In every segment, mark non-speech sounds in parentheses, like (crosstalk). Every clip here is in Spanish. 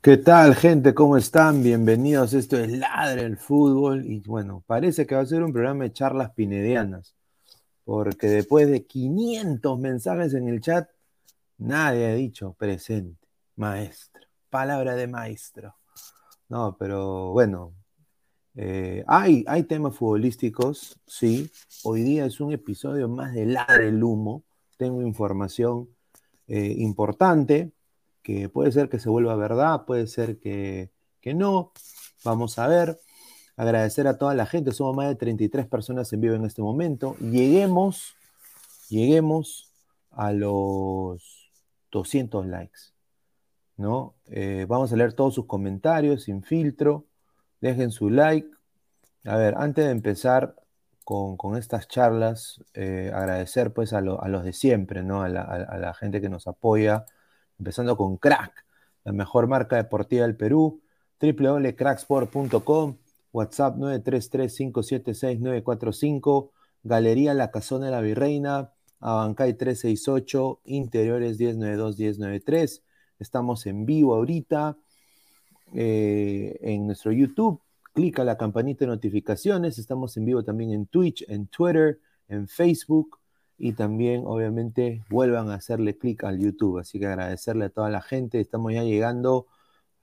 ¿Qué tal, gente? ¿Cómo están? Bienvenidos. Esto es Ladre el Fútbol. Y bueno, parece que va a ser un programa de charlas pinedianas, porque después de 500 mensajes en el chat, nadie ha dicho presente, maestro, palabra de maestro. No, pero bueno, eh, hay, hay temas futbolísticos, sí. Hoy día es un episodio más de Ladre el Humo. Tengo información eh, importante que puede ser que se vuelva verdad, puede ser que, no. Vamos a ver. Agradecer a toda la gente. Somos más de 33 personas en vivo en este momento. Lleguemos, lleguemos a los 200 likes. ¿no? Eh, vamos a leer todos sus comentarios sin filtro. Dejen su like. A ver, antes de empezar con, estas charlas, eh, agradecer pues a, los de siempre, ¿no? A la, a la gente que nos apoya empezando con Crack, la mejor marca deportiva del Perú, www.cracksport.com, WhatsApp 933-576-945, Galería La Casona de la Virreina, Abancay 368, Interiores 1092-1093. Estamos en vivo ahorita eh, en nuestro YouTube. Clica la campanita de notificaciones. Estamos en vivo también en Twitch, en Twitter, en Facebook y también obviamente vuelvan a hacerle clic al YouTube. Así que agradecerle a toda la gente. Estamos ya llegando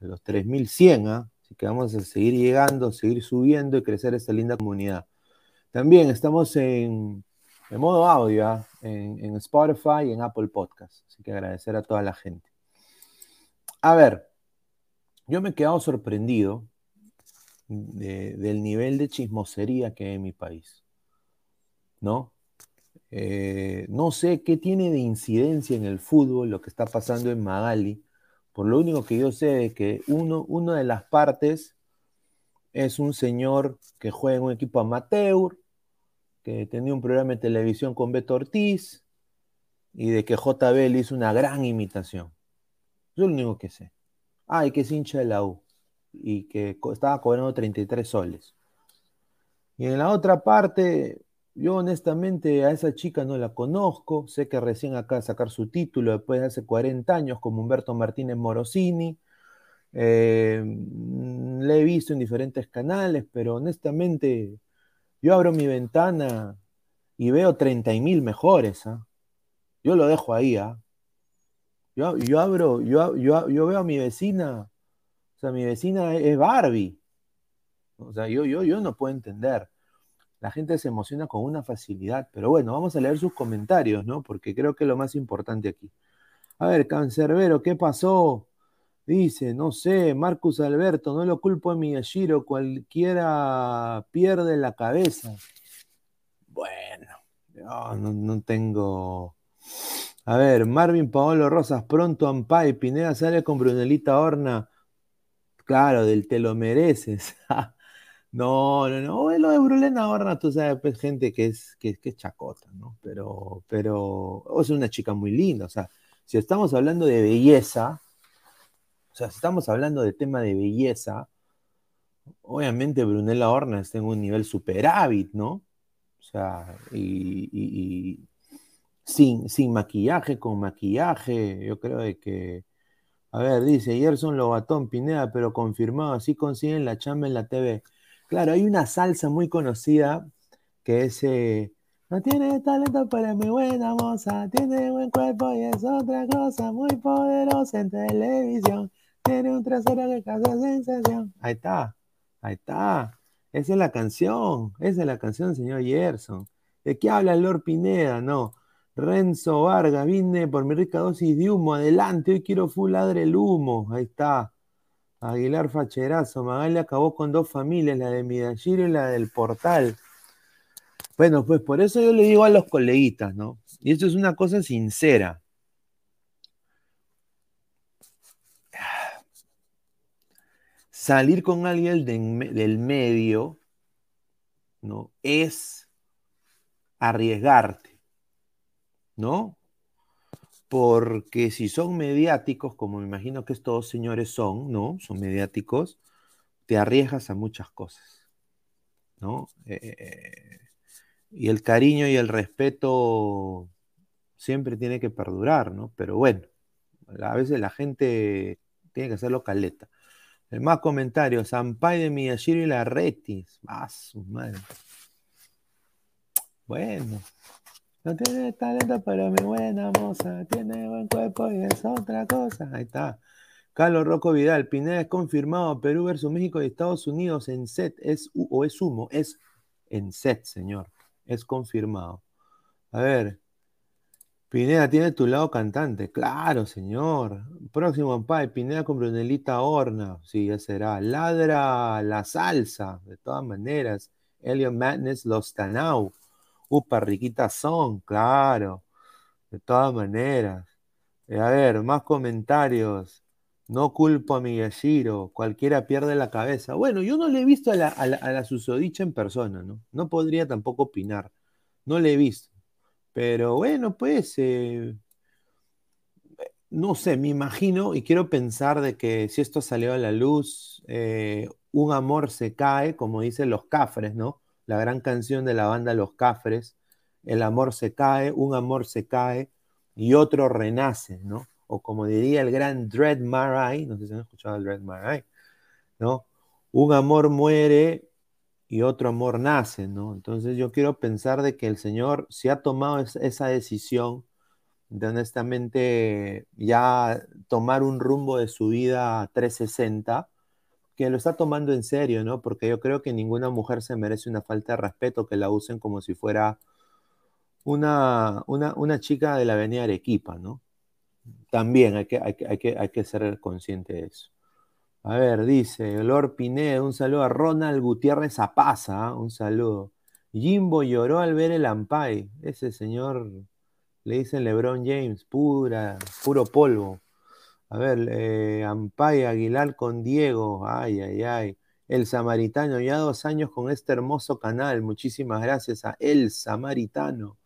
a los 3100, ¿ah? así que vamos a seguir llegando, seguir subiendo y crecer esta linda comunidad. También estamos en, modo audio, ¿ah? en, Spotify y en Apple Podcast. Así que agradecer a toda la gente. A ver, yo me he quedado sorprendido del nivel de chismosería que hay en mi país. ¿No? Eh, no sé qué tiene de incidencia en el fútbol lo que está pasando en Magali. Por lo único que yo sé es que uno, una de las partes es un señor que juega en un equipo amateur, que tenía un programa de televisión con Beto Ortiz y de que JB le hizo una gran imitación. Es lo único que sé. Ah, y que es hincha de la U y que estaba cobrando 33 soles. Y en la otra parte, yo honestamente a esa chica no la conozco, sé que recién acaba de sacar su título después de hace 40 años como Humberto Martínez Morosini. Eh, mm, le he visto en diferentes canales, pero honestamente yo abro mi ventana y veo 30 mil mejores. ¿ah? Yo lo dejo ahí. ¿ah? Yo, yo, abro, yo, yo, yo, veo a mi vecina, o sea, mi vecina es Barbie. O sea, yo, yo, yo no puedo entender la gente se emociona con una facilidad. Pero bueno, vamos a leer sus comentarios, ¿no? Porque creo que es lo más importante aquí. A ver, Cancerbero, ¿qué pasó? Dice, no sé, Marcus Alberto, no lo culpo a Miyashiro, cualquiera pierde la cabeza. Bueno, no, no, tengo. A ver, Marvin Paolo Rosas, pronto Ampay, Pineda sale con Brunelita Horna. Claro, del te lo mereces. (laughs) No, no, no. Lo de Brulena Horna, tú sabes, pues gente que es, que, es chacota, ¿no? Pero, pero, es una chica muy linda. O sea, si estamos hablando de belleza, o sea, si estamos hablando de tema de belleza, obviamente Brunella Horna está en un nivel superávit, ¿no? O sea, y, sin, sin maquillaje, con maquillaje, yo creo de que. A ver, dice Gerson Lobatón Pineda, pero confirmado, así consiguen la chamba en la TV. Claro, hay una salsa muy conocida que es eh, No tiene talento, pero es muy buena moza. Tiene buen cuerpo y es otra cosa muy poderosa en televisión. Tiene un trasero que causa sensación. Ahí está, ahí está. Esa es la canción, esa es la canción, señor Gerson. ¿De qué habla Lord Pineda? No. Renzo Vargas, vine por mi rica dosis de humo. Adelante, hoy quiero full ladre el humo. Ahí está. Aguilar Facherazo, Magali acabó con dos familias, la de Midashiro y la del Portal. Bueno, pues por eso yo le digo a los coleguitas, ¿no? Y esto es una cosa sincera. Salir con alguien del medio, ¿no? Es arriesgarte, ¿no? Porque si son mediáticos, como me imagino que estos señores son, ¿no? Son mediáticos, te arriesgas a muchas cosas, ¿no? Eh, eh, eh, y el cariño y el respeto siempre tiene que perdurar, ¿no? Pero bueno, a veces la gente tiene que hacerlo caleta. El más comentarios, Sampay de Miyashiro y la Retis. Ah, su madre. Bueno. No tiene talento, pero mi buena moza. Tiene buen cuerpo y es otra cosa. Ahí está. Carlos Rocco Vidal, Pineda es confirmado. Perú versus México y Estados Unidos en set. Es, o es humo. Es en set, señor. Es confirmado. A ver. Pineda tiene tu lado cantante. Claro, señor. Próximo Pai, Pineda con Brunelita Horna. Sí, ya será. Ladra la salsa. De todas maneras. Elliot Madness, Los Tanau. Upa, Riquita Son. Claro. De todas maneras. Eh, a ver, más comentarios. No culpo a Miyashiro, cualquiera pierde la cabeza. Bueno, yo no le he visto a la, a susodicha en persona, ¿no? No podría tampoco opinar. No le he visto. Pero bueno, pues, eh, no sé, me imagino y quiero pensar de que si esto salió a la luz, eh, un amor se cae, como dicen los Cafres, ¿no? La gran canción de la banda Los Cafres, el amor se cae, un amor se cae y otro renace, ¿no? O como diría el gran Dread Marai, no sé si han escuchado el Dread Marai, ¿no? Un amor muere y otro amor nace, ¿no? Entonces yo quiero pensar de que el Señor, si ha tomado esa decisión de honestamente ya tomar un rumbo de su vida 360, que lo está tomando en serio, ¿no? Porque yo creo que ninguna mujer se merece una falta de respeto que la usen como si fuera una, una, chica de la avenida Arequipa, ¿no? También hay que, hay, que, hay que ser consciente de eso. A ver, dice Lord Pineda, un saludo a Ronald Gutiérrez Apaza, un saludo. Jimbo lloró al ver el Ampay. Ese señor le dicen LeBron James, pura, puro polvo. A ver, eh, Ampay Aguilar con Diego, ay, ay, ay. El Samaritano, ya dos años con este hermoso canal. Muchísimas gracias a El Samaritano.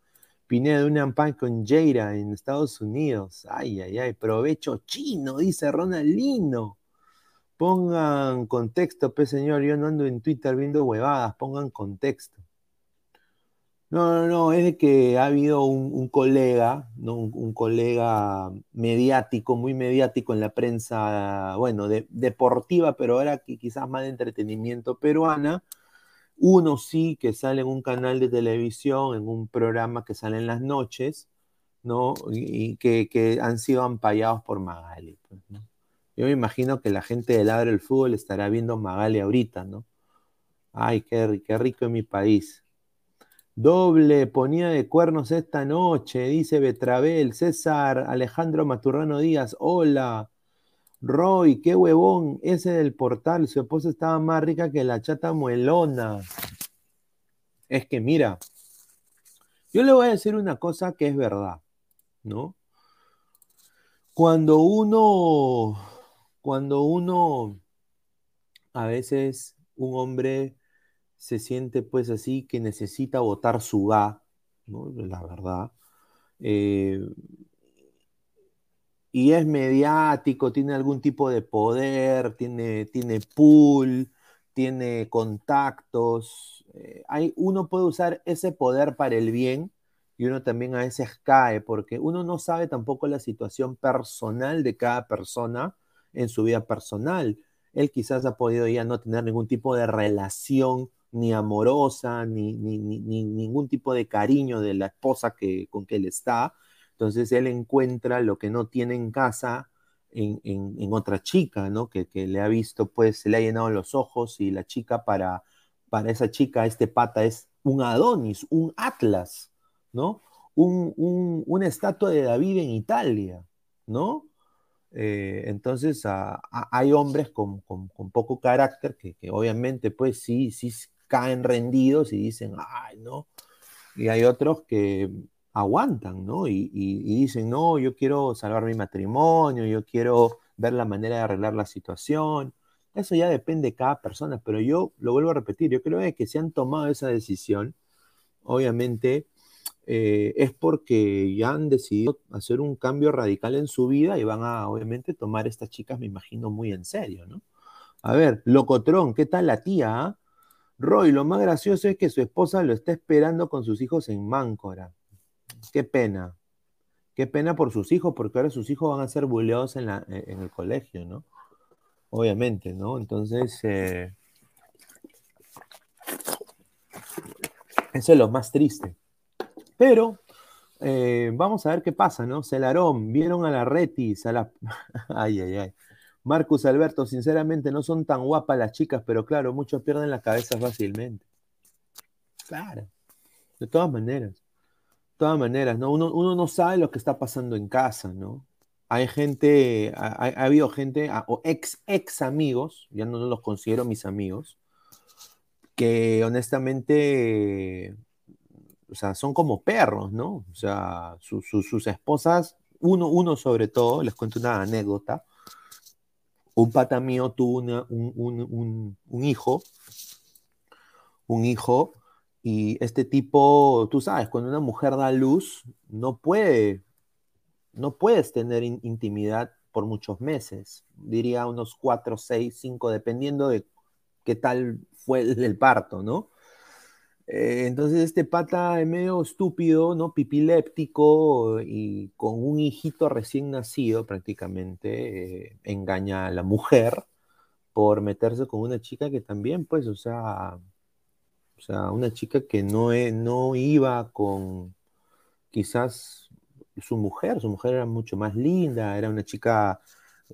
Pineda de un Ampay con Jaira en Estados Unidos. Ay, ay, ay. Provecho chino, dice Ronaldino. Pongan contexto, pe señor, yo no ando en Twitter viendo huevadas, pongan contexto. No, no, no, es de que ha habido un, colega, ¿no? Un, colega mediático, muy mediático en la prensa, bueno, deportiva, pero ahora quizás más de entretenimiento peruana. Uno sí que sale en un canal de televisión, en un programa que sale en las noches, ¿no? Y, que, han sido ampallados por Magali. Pues. Yo me imagino que la gente de Ladre el Fútbol estará viendo Magali ahorita, ¿no? Ay, qué, qué rico en mi país. Doble ponía de cuernos esta noche, dice Betrabel, César Alejandro Maturrano Díaz, hola. Roy, qué huevón, ese del portal, su esposa estaba más rica que la chata muelona. Es que mira, yo le voy a decir una cosa que es verdad, ¿no? Cuando uno cuando uno, a veces, un hombre se siente pues así que necesita votar su ga, ¿no? La verdad. Eh, y es mediático, tiene algún tipo de poder, tiene, tiene pool, tiene contactos. Eh, hay, uno puede usar ese poder para el bien y uno también a veces cae porque uno no sabe tampoco la situación personal de cada persona en su vida personal. Él quizás ha podido ya no tener ningún tipo de relación ni amorosa, ni, ni, ningún tipo de cariño de la esposa que, con que él está. Entonces él encuentra lo que no tiene en casa en, otra chica, ¿no? Que, le ha visto, pues se le ha llenado los ojos y la chica para, para esa chica, este pata es un Adonis, un Atlas, ¿no? Un, una estatua de David en Italia, ¿no? Eh, entonces hay hombres con, poco carácter que, obviamente pues sí, sí caen rendidos y dicen, ay, ¿no? Y hay otros que aguantan, ¿no? Y, dicen, no, yo quiero salvar mi matrimonio, yo quiero ver la manera de arreglar la situación. Eso ya depende de cada persona, pero yo lo vuelvo a repetir, yo creo que se han tomado esa decisión, obviamente eh, es porque ya han decidido hacer un cambio radical en su vida y van a, obviamente, tomar estas chicas, me imagino, muy en serio, ¿no? A ver, Locotrón, ¿qué tal la tía? Ah? Roy, lo más gracioso es que su esposa lo está esperando con sus hijos en Máncora. Qué pena. Qué pena por sus hijos, porque ahora sus hijos van a ser buleados en, en el colegio, ¿no? obviamente, ¿no? Entonces, eh, eso es lo más triste. Pero eh, vamos a ver qué pasa, ¿no? Celarón, vieron a la Retis, a la... (laughs) ay, ay, ay. Marcus Alberto, sinceramente no son tan guapas las chicas, pero claro, muchos pierden la cabeza fácilmente. Claro, de todas maneras. De todas maneras, ¿no? Uno, uno no sabe lo que está pasando en casa, ¿no? Hay gente, ha, ha habido gente, o ex, ex amigos, ya no los considero mis amigos, que honestamente o sea, son como perros, ¿no? O sea, sus esposas, uno, uno sobre todo, les cuento una anécdota. Un pata mío tuvo un, hijo, un hijo, y este tipo, tú sabes, cuando una mujer da luz, no puede, no puedes tener intimidad por muchos meses, diría unos cuatro, seis, cinco, dependiendo de qué tal fue el parto, ¿no? Eh, entonces este pata es medio estúpido, ¿no? Pipiléptico y con un hijito recién nacido prácticamente, eh, engaña a la mujer por meterse con una chica que también, pues, o sea, o sea, una chica que no, e, no iba con quizás su mujer, su mujer era mucho más linda, era una chica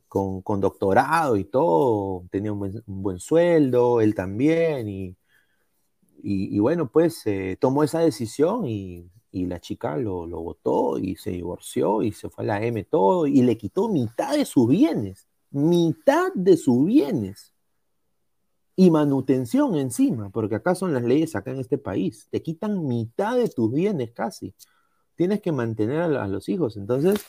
con, doctorado y todo, tenía un buen, un buen sueldo, él también, y y, bueno, pues eh, tomó esa decisión y, la chica lo, lo, votó y se divorció y se fue a la M todo y le quitó mitad de sus bienes, mitad de sus bienes y manutención encima, porque acá son las leyes acá en este país, te quitan mitad de tus bienes casi, tienes que mantener a los hijos, entonces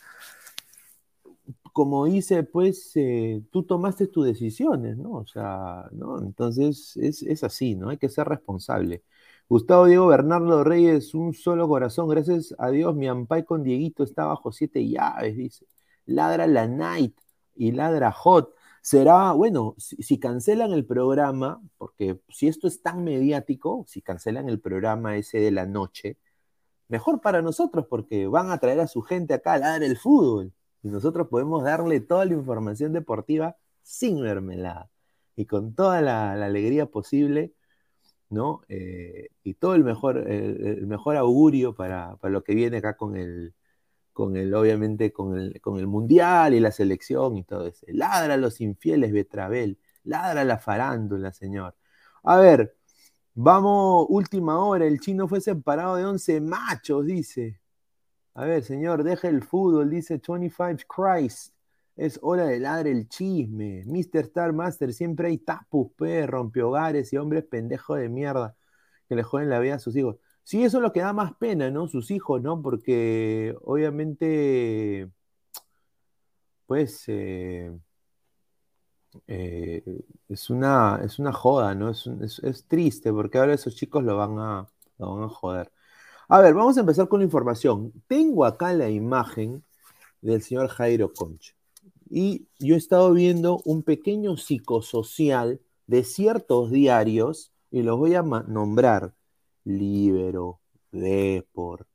como dice, pues eh, tú tomaste tus decisiones, ¿no? O sea, ¿no? Entonces es, así, ¿no? Hay que ser responsable. Gustavo Diego Bernardo Reyes, un solo corazón. Gracias a Dios, mi ampay con Dieguito está bajo siete llaves, dice. Ladra la Night y ladra Hot. Será, bueno, si, si, cancelan el programa, porque si esto es tan mediático, si cancelan el programa ese de la noche, mejor para nosotros, porque van a traer a su gente acá a ladrar el fútbol y nosotros podemos darle toda la información deportiva sin mermelada y con toda la, alegría posible, ¿no? Eh, y todo el mejor, el, mejor augurio para, lo que viene acá con el, con el obviamente, con el, con el Mundial y la selección y todo eso. Ladra a los infieles, Betrabel, ladra a la farándula, señor. A ver, vamos, última hora, el chino fue separado de 11 machos, dice. A ver, señor, deja el fútbol, dice 25 Christ. Es hora de ladre el chisme. Mr. Star Master, siempre hay tapus, pe, rompehogares y hombres pendejos de mierda que le joden la vida a sus hijos. Sí, eso es lo que da más pena, ¿no? Sus hijos, ¿no? Porque obviamente, pues, eh, eh, es, una, es una joda, ¿no? Es, es, triste porque ahora esos chicos lo van a, lo van a joder. A ver, vamos a empezar con la información. Tengo acá la imagen del señor Jairo Concha. Y yo he estado viendo un pequeño psicosocial de ciertos diarios y los voy a nombrar. Libero, Depor,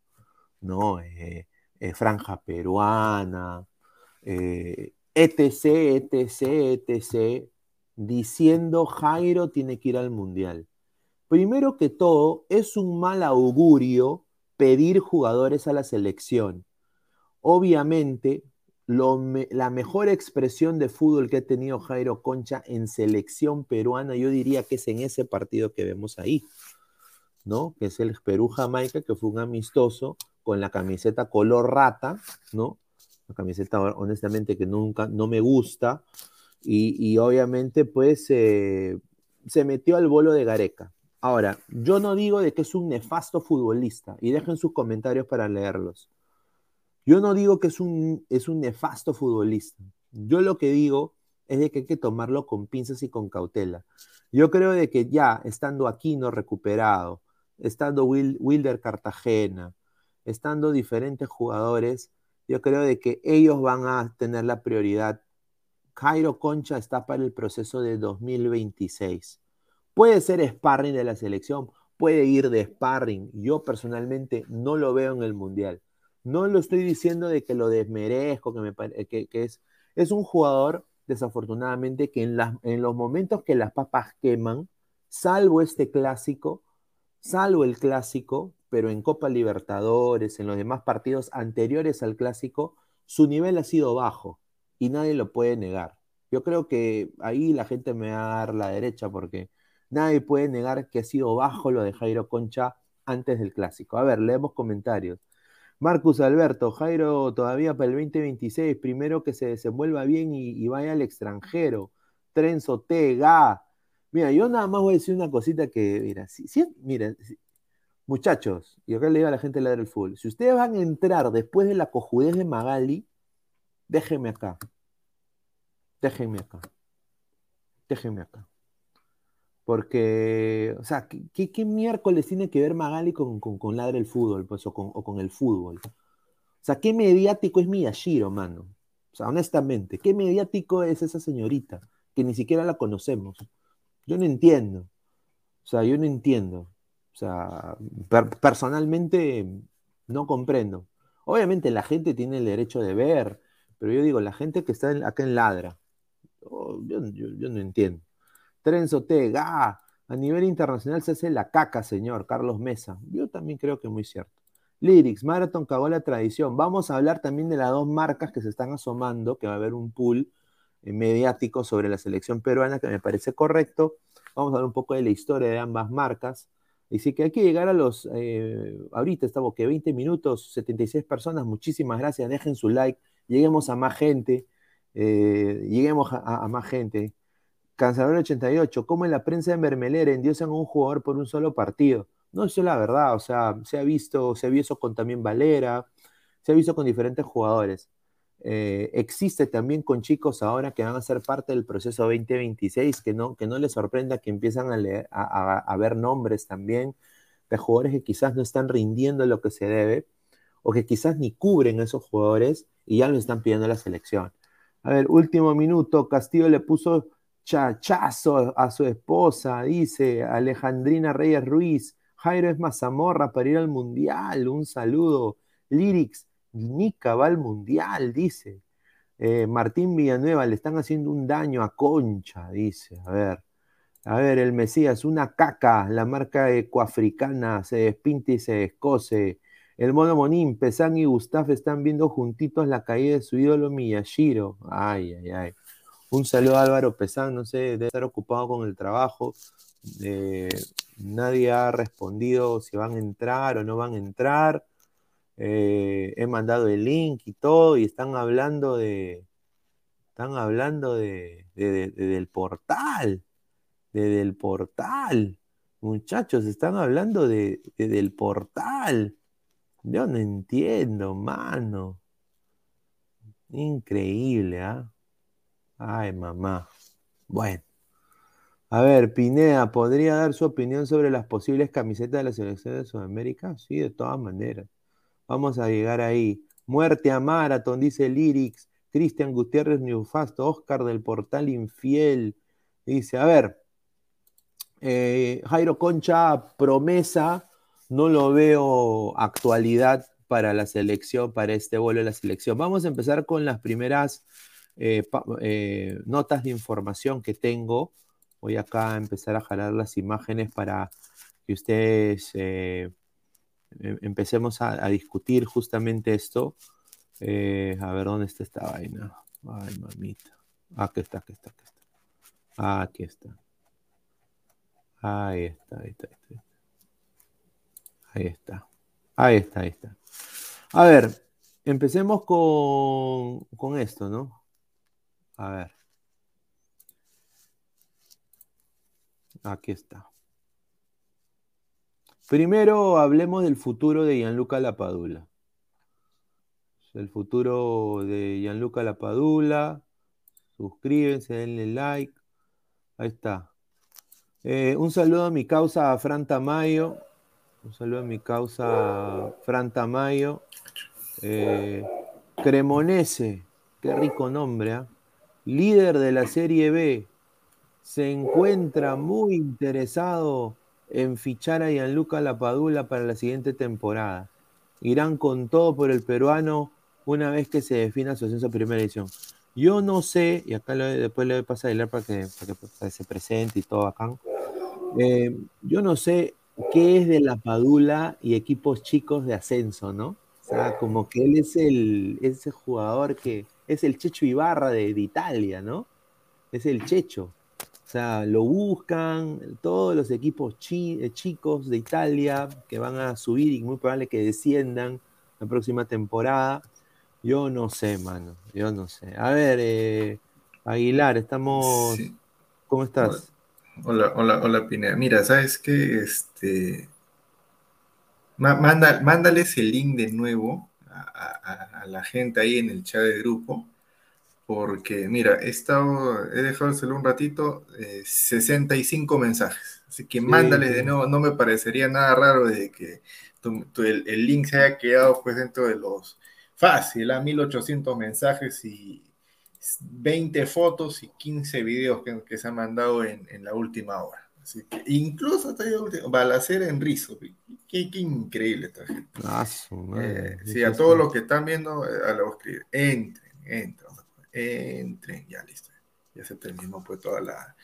¿no? Eh, eh, Franja Peruana, eh, etc, etc, etc, diciendo Jairo tiene que ir al Mundial. Primero que todo, es un mal augurio pedir jugadores a la selección. Obviamente, la mejor expresión de fútbol que ha tenido Jairo Concha en selección peruana, yo diría que es en ese partido que vemos ahí, ¿no? Que es el Perú-Jamaica, que fue un amistoso con la camiseta color rata, ¿no? La camiseta, honestamente, que nunca, no me gusta. Y, obviamente, pues, eh, se metió al bolo de Gareca. Ahora, yo no digo de que es un nefasto futbolista, y dejen sus comentarios para leerlos. Yo no digo que es un, es un nefasto futbolista. Yo lo que digo es de que hay que tomarlo con pinzas y con cautela. Yo creo de que ya, estando aquí no recuperado, estando Wilder Cartagena, estando diferentes jugadores, yo creo de que ellos van a tener la prioridad. Cairo Concha está para el proceso de 2026. Puede ser sparring de la selección, puede ir de sparring. Yo personalmente no lo veo en el Mundial. No lo estoy diciendo de que lo desmerezco, que, es un jugador desafortunadamente, que en, en los momentos que las papas queman, salvo este clásico, salvo el clásico, pero en Copa Libertadores, en los demás partidos anteriores al clásico, su nivel ha sido bajo y nadie lo puede negar. Yo creo que ahí la gente me va a dar la derecha porque nadie puede negar que ha sido bajo lo de Jairo Concha antes del clásico. A ver, leemos comentarios. Marcus Alberto, Jairo todavía para el 2026, primero que se desenvuelva bien y, vaya al extranjero. Trenzo Tega. Mira, yo nada más voy a decir una cosita que, mira, si, mira, muchachos, y acá le digo a la gente de el fútbol, si ustedes van a entrar después de la cojudez de Magali, déjenme acá. Déjenme acá. Déjenme acá. Porque, o sea, ¿qué, miércoles tiene que ver Magali con, con, Ladre el Fútbol, pues, o con, el fútbol? O sea, ¿qué mediático es Miyashiro, mano? O sea, honestamente, ¿qué mediático es esa señorita? Que ni siquiera la conocemos. Yo no entiendo. O sea, yo no entiendo. O sea, personalmente no comprendo. Obviamente la gente tiene el derecho de ver, pero yo digo, la gente que está acá en Ladra, oh, yo no entiendo. Trenzo Tega, a nivel internacional se hace la caca, señor Carlos Mesa. Yo también creo que es muy cierto. Lyrics, Marathon cagó la tradición. Vamos a hablar también de las dos marcas que se están asomando, que va a haber un pool eh, mediático sobre la selección peruana que me parece correcto. Vamos a hablar un poco de la historia de ambas marcas. Y sí que hay que llegar a los, eh, ahorita estamos que 20 minutos, 76 personas, muchísimas gracias, dejen su like, lleguemos a más gente, eh, lleguemos a, más gente. Cansador 88, ¿cómo en la prensa de Mermelera endiosan a un jugador por un solo partido? No, eso es la verdad, o sea, se ha visto, se ha visto con también Valera, se ha visto con diferentes jugadores. Eh, existe también con chicos ahora que van a ser parte del proceso 2026, que no, que no les sorprenda que empiezan a, a, ver nombres también de jugadores que quizás no están rindiendo lo que se debe, o que quizás ni cubren esos jugadores y ya lo están pidiendo la selección. A ver, último minuto, Castillo le puso chachazo a su esposa, dice Alejandrina Reyes Ruiz. Jairo es Mazamorra para ir al mundial. Un saludo. Lyrics, Nica va al mundial, dice. Eh, Martín Villanueva, le están haciendo un daño a Concha, dice. A ver. A ver, el Mesías, una caca. La marca ecoafricana se despinte y se descose. El mono Monín, Pesán y Gustaf están viendo juntitos la caída de su ídolo Miyashiro. Ay, ay, ay. Un saludo a Álvaro Pesán, no sé, debe estar ocupado con el trabajo. Eh, nadie ha respondido si van a entrar o no van a entrar. Eh, he mandado el link y todo, y están hablando de. Están hablando de, del portal. De, del portal. Muchachos, están hablando de, del portal. Yo no entiendo, mano. Increíble, ¿ah? Ay, mamá. Bueno. A ver, Pineda, ¿podría dar su opinión sobre las posibles camisetas de la selección de Sudamérica? Sí, de todas maneras. Vamos a llegar ahí. Muerte a Marathon, dice Lyrics. Cristian Gutiérrez Newfasto, Oscar del Portal Infiel. Dice, a ver, eh, Jairo Concha, promesa, no lo veo actualidad para la selección, para este vuelo de la selección. Vamos a empezar con las primeras eh, eh, notas de información que tengo. Voy acá a empezar a jalar las imágenes para que ustedes eh, em, empecemos a, discutir justamente esto. a ver, ¿dónde está esta vaina? Ay, mamita. Aquí está, aquí está, aquí está. Aquí está. Ahí está, ahí está, ahí está. Ahí está. Ahí está, ahí está. A ver, empecemos con, con esto, ¿no? A ver. Aquí está. Primero hablemos del futuro de Gianluca Lapadula. El futuro de Gianluca Lapadula. Suscríbense, denle like. Ahí está. Eh, un saludo a mi causa Fran Tamayo. Un saludo a mi causa Fran Tamayo. Eh, Cremonese. Qué rico nombre, ¿ah? Líder de la Serie B, se encuentra muy interesado en fichar a Gianluca Lapadula para la siguiente temporada. Irán con todo por el peruano una vez que se defina su ascenso a primera edición. Yo no sé, y acá después le voy a pasar a Hilar para que, para que se presente y todo acá. Eh, yo no sé qué es de la Padula y equipos chicos de ascenso, ¿no? O sea, como que él es el ese jugador que es el Checho Ibarra de, Italia, ¿no? Es el Checho. O sea, lo buscan todos los equipos eh, chicos de Italia que van a subir y muy probable que desciendan la próxima temporada. Yo no sé, mano. Yo no sé. A ver, eh, Aguilar, estamos. ¿Cómo estás? Hola, hola, hola, Pineda. Mira, ¿sabes qué? Este. mándales el link de nuevo a, la gente ahí en el chat de grupo. Porque, mira, he, estado, he dejado el un ratito, 65 eh, mensajes. Así que mándales de nuevo. No me parecería nada raro de que el, el, link se haya quedado pues dentro de los fácil, a 1800 mensajes y 20 fotos y 15 videos que, se han mandado en, la última hora. Así que incluso hasta Balacera en Rizo. Qué, qué, increíble esta gente. Ah, eh, sí, a todos los que están viendo, eh, a lo escribir. Entren, entren, entren, ya listo. Ya se terminó pues toda la,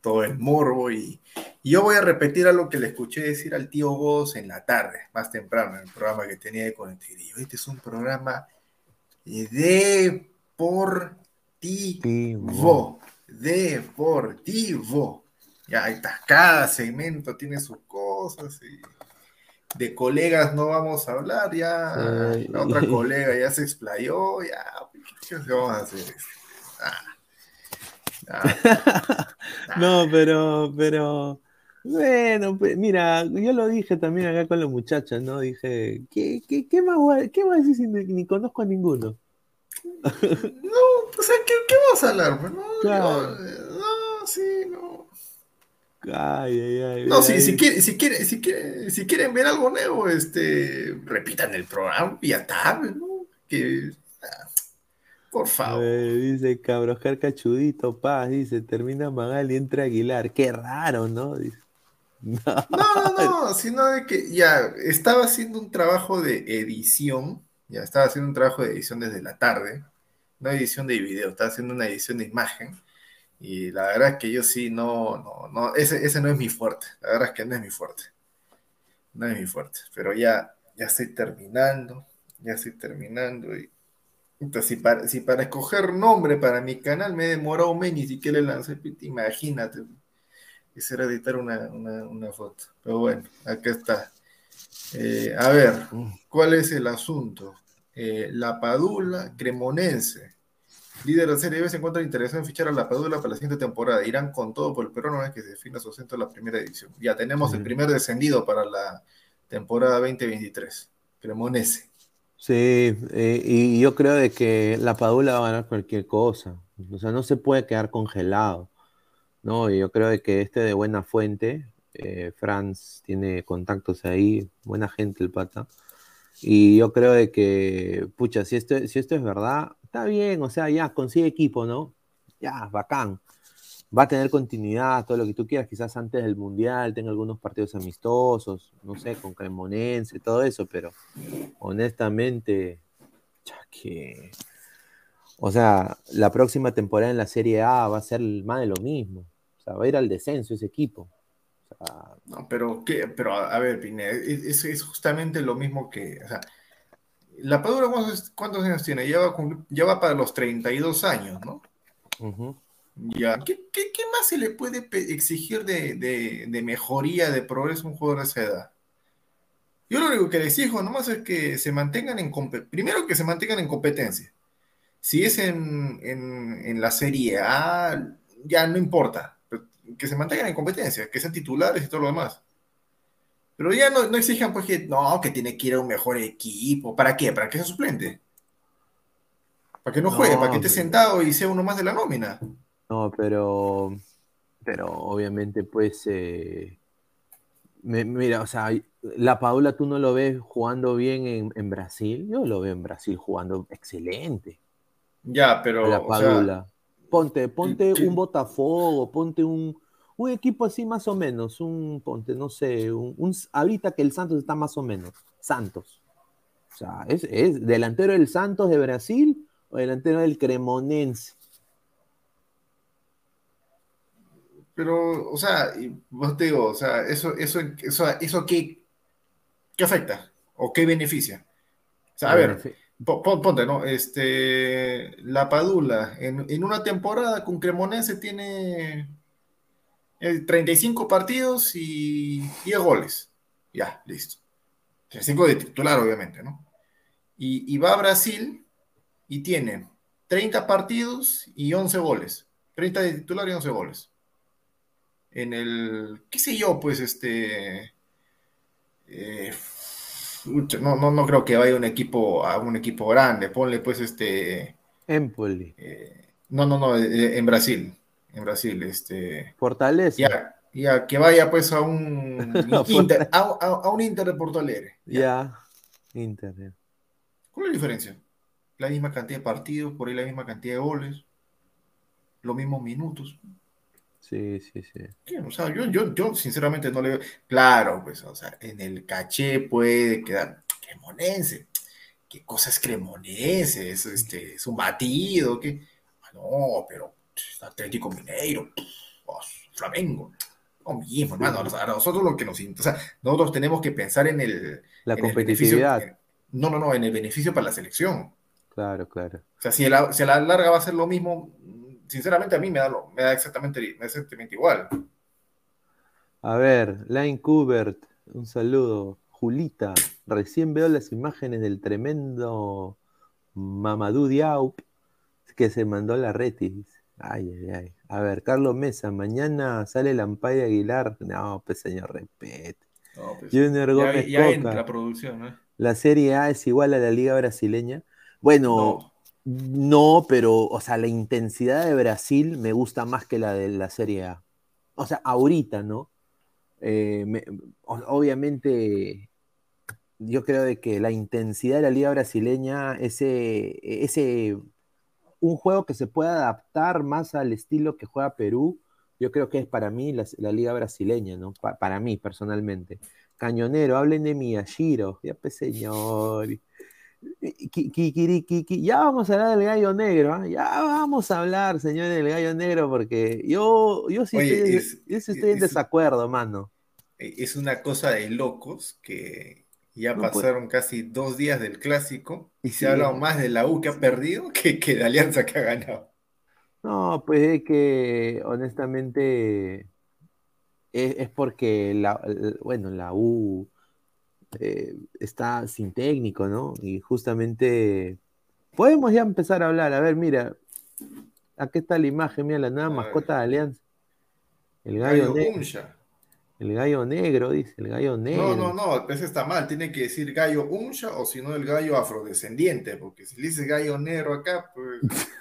todo el morbo y, yo voy a repetir algo que le escuché decir al tío Vos en la tarde, más temprano, en el programa que tenía de Conectivo. Este es un programa deportivo, deportivo. Ya está, cada segmento tiene sus cosas y de colegas no vamos a hablar, ya la otra (laughs) colega ya se explayó, ya, ¿qué, vamos a hacer? Ah. (laughs) no, pero, pero, bueno, pues, mira, yo lo dije también acá con las muchachas, ¿no? Dije, ¿qué, qué, qué más voy a, qué a decir si ni, conozco a ninguno? (laughs) no, o sea, ¿qué, qué vamos a hablar? Pues, no, no, sí, no. Ay, ay, ay, no, si, si, quieren, si, si, quieren, si quieren ver algo nuevo, este, repitan el programa y está, ¿no? Que por favor. dice Cabrojar Cachudito, paz, dice, termina Magal y entra Aguilar. Qué raro, (laughs) ¿no? No. no, no, sino de que ya estaba haciendo un trabajo de edición, ya estaba haciendo un trabajo de edición desde la tarde, no edición de video, estaba haciendo una edición de imagen. Y la verdad es que yo sí, no, no, no, ese, ese no es mi fuerte, la verdad es que no es mi fuerte. No es mi fuerte, pero ya, ya estoy terminando, ya estoy terminando y entonces, si para, si para escoger nombre para mi canal me he demorado un mes, ni siquiera le lancé, imagínate. Quisiera editar una, foto. Pero bueno, acá está. Eh, a ver, ¿cuál es el asunto? Eh, la Padula Cremonense. Líder de Serie B se encuentra interesado en fichar a la Padula para la siguiente temporada. Irán con todo por el Perú una vez que se defina su asiento en la primera edición. Ya tenemos el primer descendido para la temporada 2023. Cremonense. Sí, eh, y yo creo de que la Padula va a ganar cualquier cosa. O sea, no se puede quedar congelado. ¿no? Y yo creo de que este de buena fuente, eh, Franz tiene contactos ahí, buena gente el pata. Y yo creo de que, pucha, si esto, si esto es verdad, está bien, o sea, ya consigue equipo, ¿no? Ya, bacán va a tener continuidad, todo lo que tú quieras, quizás antes del Mundial tenga algunos partidos amistosos, no sé, con Cremonense, todo eso, pero honestamente, ya que... O sea, la próxima temporada en la Serie A va a ser más de lo mismo. O sea, va a ir al descenso ese equipo. no, pero, ¿qué? pero a ver, Pineda, es, es, justamente lo mismo que... la Padura, ¿cuántos, años tiene? Ya va, para los 32 años, ¿no? Ya, ¿Qué, más se le puede exigir de, mejoría, de progreso a un jugador de esa edad? Yo lo único que les exijo nomás es que se mantengan en primero que se mantengan en competencia. Si es en, la Serie A, ya no importa. Que se mantengan en competencia, que sean titulares y todo lo demás. Pero ya no, no exijan pues que no, que tiene que ir a un mejor equipo. ¿Para qué? ¿Para que sea suplente? Para que no juegue, para que esté sentado y sea uno más de la nómina. No, pero, pero obviamente, pues, eh, mira, o sea, la Paula tú no lo ves jugando bien en, Brasil. Yo lo veo en Brasil jugando excelente. Ya, pero. La Padula. ponte, ponte un Botafogo, ponte un, un equipo así más o menos, un, ponte, no sé, un, ahorita que el Santos está más o menos, Santos. O sea, es, es delantero del Santos de Brasil o delantero del Cremonense. Pero, o sea, vos te digo, o sea, eso, eso, eso, eso qué, qué afecta o qué beneficia. O sea, a ver, ponte, ¿no? Este, la Padula, en, una temporada con Cremonense tiene 35 eh, partidos y 10 goles. Ya, listo. 35 de titular, obviamente, ¿no? Y, y va a Brasil y tiene 30 partidos y 11 goles. 30 de titular y 11 goles en el, qué sé yo, pues este... Eh, no, no, no creo que vaya un equipo a un equipo grande. Ponle pues este. Empoli. Eh, no, no, no, eh, en Brasil. En Brasil, este. Fortaleza. Ya, ya que vaya pues a un (laughs) Inter, a, un Inter de Porto Alegre. Ya, Inter. ¿Cuál es la diferencia? La misma cantidad de partidos, por ahí la misma cantidad de goles, los mismos minutos. Sí, sí, sí. O sea, yo, yo, yo sinceramente no le veo. Claro, pues, o sea, en el caché puede quedar cremonense. ¿Qué cosa es cremonense? Es, este, es un batido, ¿qué? Ah, no, pero Atlético Mineiro, Flamengo. Lo mismo, hermano. A nosotros lo que nos. O sea, nosotros tenemos que pensar en el. La competitividad. no, no, no, en el beneficio para la selección. Claro, claro. O sea, si a si la larga va a ser lo mismo, sinceramente a mí me da, me da exactamente, exactamente igual. A ver, Line Kubert, un saludo. Julita, recién veo las imágenes del tremendo Mamadou Diaw que se mandó la retis. Ay, ay, ay. A ver, Carlos Mesa, mañana sale Lampay Aguilar. No, pues señor, repete. No, pues, Junior Gómez ya, entra la producción, ¿eh? La Serie A es igual a la Liga Brasileña. Bueno, no, pero, o sea, la intensidad de Brasil me gusta más que la de la Serie A. O sea, ahorita, ¿no? Eh, obviamente, yo creo de que la intensidad de la liga brasileña, ese, ese, un juego que se pueda adaptar más al estilo que juega Perú, yo creo que es para mí la, liga brasileña, ¿no? para mí, personalmente. Cañonero, hablen de Miyashiro, ya pues señor. Ya vamos a hablar del gallo negro, ¿ah? ya vamos a hablar, señor, del gallo negro, porque yo, yo sí estoy, en desacuerdo, mano. E, es una cosa de locos que ya pasaron casi dos días del clásico y se ha hablado más de la U que ha perdido que, que de Alianza que ha ganado. No, pues es que honestamente es, porque la, bueno, la U eh, está sin técnico, ¿no? Y justamente podemos ya empezar a hablar. A ver, mira, aquí está la imagen, mira la nueva mascota de Alianza. El gallo, negro. El gallo negro, dice, el gallo negro. No, no, no, ese está mal. Tiene que decir gallo uncha o si no el gallo afrodescendiente, porque si le dice gallo negro acá, pues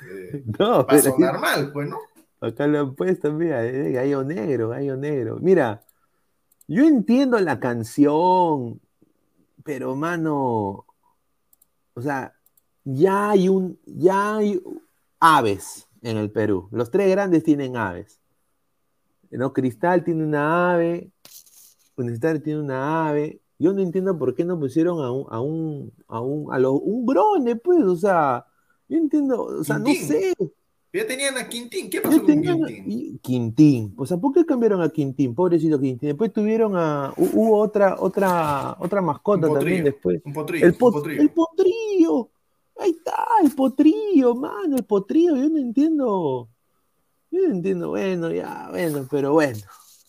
eh, (laughs) no, va a sonar mal, pues, ¿no? Acá lo han puesto, mira, eh, gallo negro, gallo negro. Mira, yo entiendo la canción, pero mano, o sea, ya hay un, ya hay aves en el Perú. Los tres grandes tienen aves. ¿No? Cristal tiene una ave, Cristal tiene una ave. Yo no entiendo por qué no pusieron a un, a un, a un, a lo, un grone, pues, o sea, yo entiendo, o sea, no sé. Ya tenían a Quintín. ¿Qué pasó con Quintín? Quintín. O sea, ¿por qué cambiaron a Quintín? Pobrecito Quintín. Después tuvieron a. Hubo otra, otra, otra mascota también después. Un potrillo, el, potrillo. el potrillo. Ahí está, el potrillo, mano, el potrillo. Yo no entiendo. Yo entiendo. Bueno, ya, bueno, pero bueno.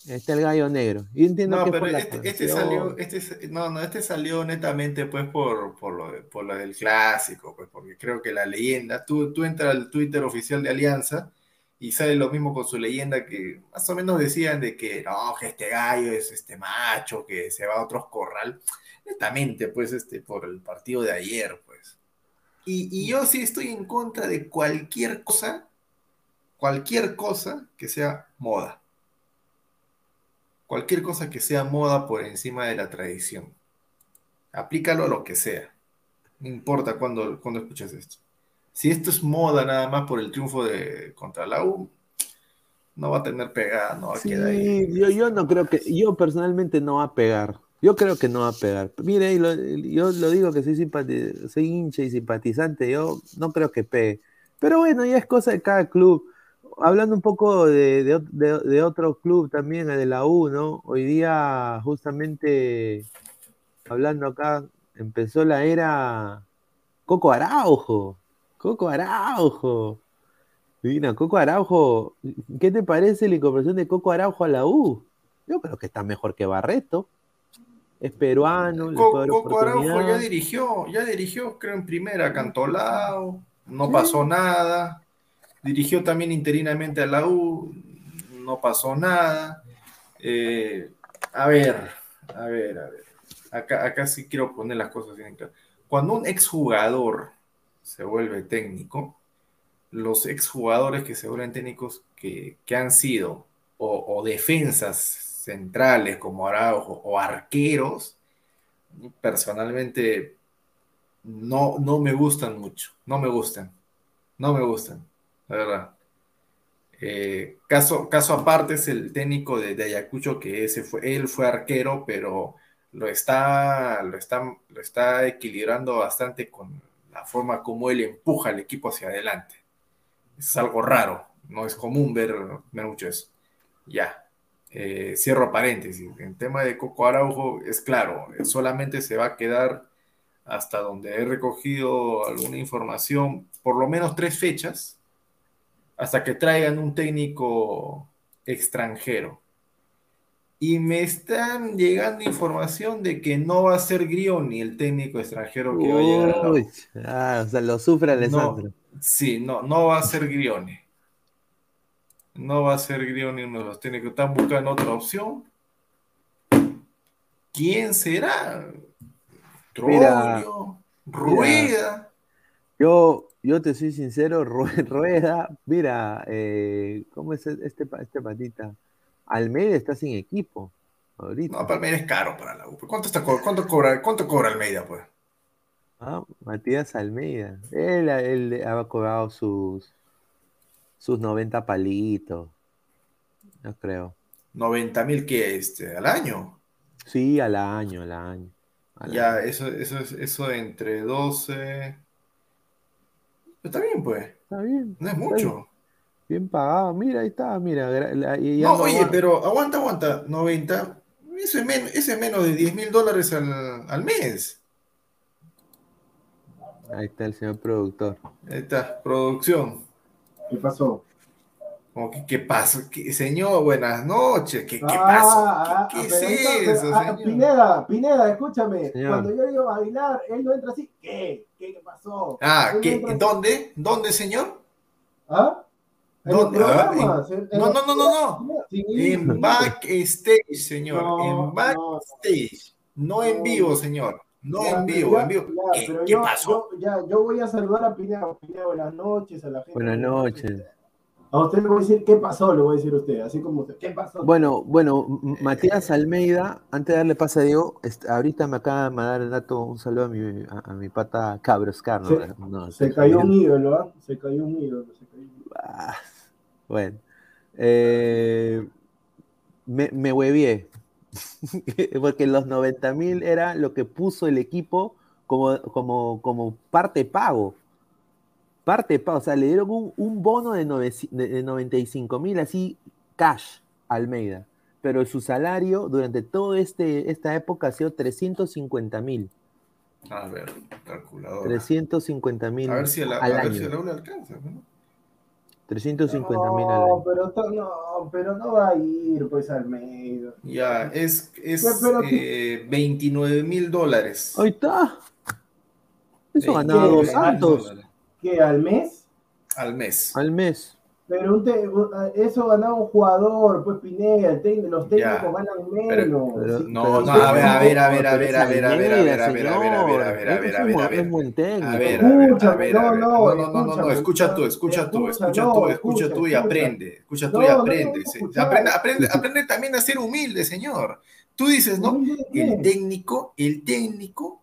Está el gallo negro. Yo entiendo no, pero este, este salió, este, no, no, este salió netamente pues por, por, lo, por lo del clásico, pues porque creo que la leyenda, tú, tú entras al Twitter oficial de Alianza y sale lo mismo con su leyenda que más o menos decían de que no, que este gallo es este macho, que se va a otros corral. Netamente, pues, este, por el partido de ayer, pues. Y, y yo sí estoy en contra de cualquier cosa, cualquier cosa que sea moda cualquier cosa que sea moda por encima de la tradición. Aplícalo a lo que sea. No importa cuando, cuando escuches esto. Si esto es moda nada más por el triunfo de contra la U, no va a tener pegada, no va a quedar ahí. Yo, yo no creo que, yo personalmente no va a pegar. Yo creo que no va a pegar. Mire, yo lo digo que soy, soy hincha y simpatizante, yo no creo que pegue. Pero bueno, ya es cosa de cada club. Hablando un poco de, de, otro club también, de la U, ¿no? Hoy día, justamente, hablando acá, empezó la era Coco Araujo. Coco Araujo. Mira, Coco Araujo, ¿qué te parece la incorporación de Coco Araujo a la U? Yo creo que está mejor que Barreto. Es peruano. Coco Araujo ya dirigió, ya dirigió, creo, en primera, Cantolao no pasó nada. Dirigió también interinamente a la U, no pasó nada. Eh, a ver, a ver, a ver. Acá, acá sí quiero poner las cosas bien claras. Cuando un exjugador se vuelve técnico, los exjugadores que se vuelven técnicos que, han sido o, defensas centrales como Araujo o arqueros, personalmente no, no me gustan mucho, no me gustan, no me gustan, Eh, caso, aparte es el técnico de, Ayacucho, que ese fue, él fue arquero, pero lo está, lo, está, lo está equilibrando bastante con la forma como él empuja al equipo hacia adelante. Es algo raro, no es común ver, mucho eso. Ya, eh, cierro paréntesis. En tema de Coco Araujo, es claro, solamente se va a quedar hasta donde he recogido alguna información, por lo menos tres fechas, hasta que traigan un técnico extranjero. Y me están llegando información de que no va a ser Grioni el técnico extranjero que va a llegar a Ah, o sea, lo sufre Alessandro. sí, no, no va a ser Grioni. No va a ser Grioni uno de los técnicos. Están buscando otra opción. ¿Quién será? Mira, Rueda. yo, yo te soy sincero, (laughs) Rueda, mira, eh, ¿cómo es este, este patita? Almeida está sin equipo. Ahorita. No, Almeida es caro para la U. ¿Cuánto, está, cuánto, cobra, ¿Cuánto cobra Almeida, pues? Ah, Matías Almeida. Él, él ha cobrado sus, sus 90 palitos. No creo. ¿90 mil qué? Este, ¿Al año? Sí, al año, al año. Ya, eso, eso es eso entre 12. Está bien, pues. Está bien. No es mucho. Bien. pagado. Mira, ahí está, mira. no, oye, pero aguanta, aguanta. 90. Eso es, menos de 10 mil dólares al, al mes. Ahí está el señor productor. Ahí está, producción. ¿Qué pasó? ¿Qué, pasó? señor, buenas noches. ¿Qué, qué pasó? Ah, ¿Qué, qué es eso, ah, señor? Pineda, Pineda, escúchame. Cuando yo digo a bailar, él no entra así. ¿Qué? ¿Qué, pasó? Ah, ¿qué? ¿dónde? ¿Dónde, señor? ¿Ah? ¿Dónde? Ah, no, no, no, no, no. En backstage, señor. en backstage. No, en vivo, señor. No en vivo, en vivo. ¿Qué, pasó? ya, yo voy a saludar a Pineda. Pineda, buenas noches a la gente. Buenas noches. A usted le voy a decir qué pasó, le voy a decir a usted, así como usted. ¿Qué pasó? Bueno, bueno, Matías Almeida, antes de darle pase a Diego, ahorita me acaba de mandar el dato, un saludo a mi, a, mi pata Cabros Carlos. Se, cayó un ídolo, ¿ah? Se cayó un ídolo. Se cayó ah, bueno. Eh, me, me huevié. (laughs) Porque los 90 mil era lo que puso el equipo como, como, como parte pago parte, o sea, le dieron un, bono de, 95 mil así cash a Almeida, pero su salario durante toda este, esta época ha sido 350 mil. A ver, calculador. 350 mil. A ver si a la, a ver si le alcanza, ¿no? 350 mil al año. Pero, no, pero no va a ir, pues, Almeida. Ya, es, es eh, 29 mil dólares. Ahí está. Eso ganaba dos santos. ¿Qué? ¿Al mes? Al mes. Al mes. Pero eso ganaba un jugador, pues Pineda, los técnicos ganan menos. no, no, a ver, a ver, a ver, a ver, a ver, a ver, a ver, a ver, a ver, a ver, a ver, a ver, a ver, a ver. Es buen técnico. A ver, a ver, no, no, no, no, no, escucha tú, escucha tú, escucha tú, escucha tú y aprende, escucha tú y aprende. Aprende, aprende, aprende también a ser humilde, señor. Tú dices, ¿no? El técnico, el técnico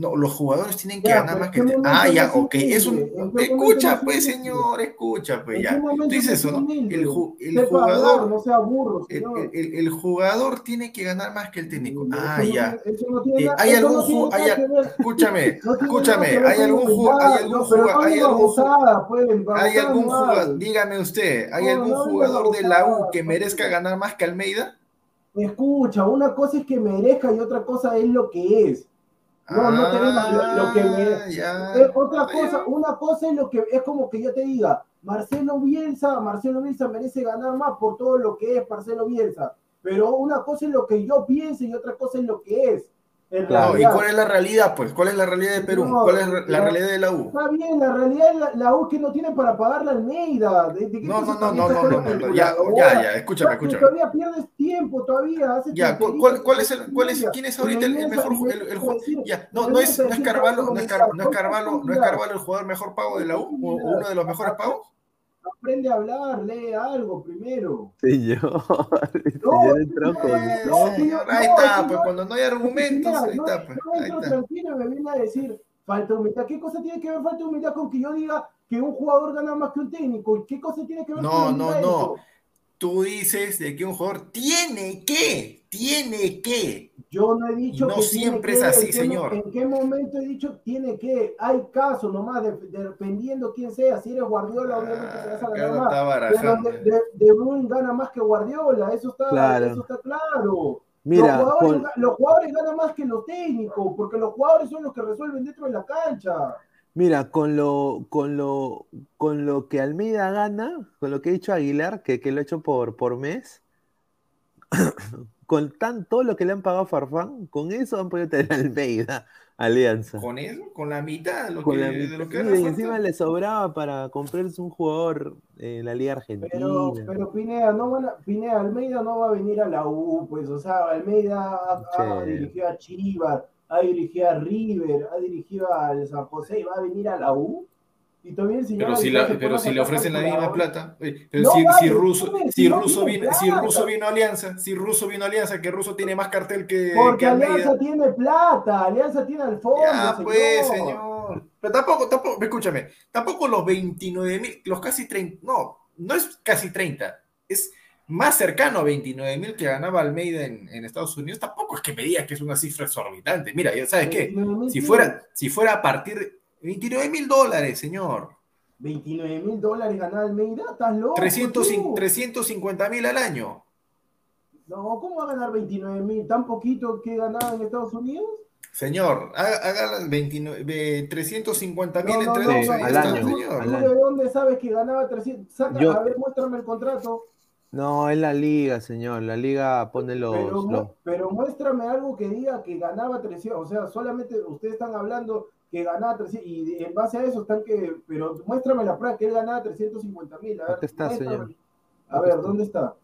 No, los jugadores tienen que ganar más que el Ah, ya, ok. Es un... Escucha, pues, señor, escucha, pues, ya. Tú dices eso, ¿no? El, jugador. no sea burro, el, el, jugador tiene que ganar más que el técnico. Ah, ya. (laughs) hay algún jugador. Escúchame, escúchame. Hay algún jugador. Hay algún jugador. Hay algún jugador. Dígame usted, ¿hay algún jugador de la U que merezca ganar más que Almeida? Escucha, una cosa es que merezca y otra cosa es lo que es. No, no tenemos lo, que me. Ah, es otra cosa, una cosa es lo que es como que yo te diga, Marcelo Bielsa, Marcelo Bielsa merece ganar más por todo lo que es Marcelo Bielsa. Pero una cosa es lo que yo pienso y otra cosa es lo que es. Claro, ¿y cuál es la realidad? Pues, ¿cuál es la realidad de Perú? ¿Cuál es la, realidad de la U? Está bien, la realidad de la, U es que no tiene para pagar la Almeida. no, no, no, no, no, no, ya, ya, ya, escúchame, escúchame. Todavía pierdes tiempo, todavía. Hace ya, ¿cuál, cuál, es el, cuál es, quién es ahorita el, mejor el, ya, no, no es, no es Carvalho, no es, Carvalho, no es Carvalho, no es Carvalho el jugador mejor pago de la U, o uno de los mejores pagos aprende a hablar, lee algo primero. Señor, (laughs) no, ahí está, pues cuando no hay argumentos, ahí está, pues. Ahí está. tranquilo me viene a decir, falta humildad. ¿Qué cosa tiene que ver falta humildad con que yo diga que un jugador gana más que un técnico? ¿Qué cosa tiene que ver no, con No, no, no. Tú dices de que un jugador tiene que, tiene que yo no he dicho no siempre es así, señor. ¿En qué momento he dicho tiene que? Hay casos nomás, dependiendo quién sea. Si eres Guardiola, obviamente se vas a ganar más. de, de, Bruyne gana más que Guardiola, eso está claro. Eso está claro. Mira, los, jugadores, los jugadores ganan más que los técnicos, porque los jugadores son los que resuelven dentro de la cancha. Mira, con lo, con lo, con lo que Almeida gana, con lo que ha dicho Aguilar, que, que lo ha hecho por, por mes, con tan, todo lo que le han pagado a Farfán, con eso han podido tener (laughs) Almeida, Alianza. ¿Con eso? ¿Con la mitad? Lo que, De lo que y encima le sobraba para comprarse un jugador en la Liga Argentina. Pero, pero Pineda, no van a, Pineda, Almeida no va a venir a la U, pues, o sea, Almeida ha, dirigido a Chivas, ha dirigido a River, ha dirigido al San José y va a venir a la U. Y pero si, la, pero si le ofrecen la misma plata, pero si, si, Russo, si, Russo vino, si Russo vino a Alianza, si Russo vino a Alianza, que Russo tiene más cartel que. Porque Alianza tiene plata, Alianza tiene al fondo. Ya, pues, señor. Pero tampoco, tampoco, escúchame, tampoco los 29 mil, los casi 30, no, no es casi 30, es más cercano a 29 mil que ganaba Almeida en, en, Estados Unidos, tampoco es que me digas que es una cifra exorbitante. Mira, ya sabes qué, si fuera, si fuera a partir 29 mil dólares, señor. 29 mil dólares ganar Almeida, estás loco. 350 mil al año. No, ¿cómo va a ganar 29 mil? ¿Tan poquito que ganaba en Estados Unidos? Señor, haga, 350 mil entre dos al año. ¿De dónde sabes que ganaba 300? Saca, a ver, muéstrame el contrato. No, es la liga, señor. La liga pone los pero, pero, muéstrame algo que diga que ganaba 300. O sea, solamente ustedes están hablando que ganaba 300, y en base a eso están que, pero muéstrame la prueba que él ganaba 350 mil. A ver, está, señor. A ver, ¿dónde está?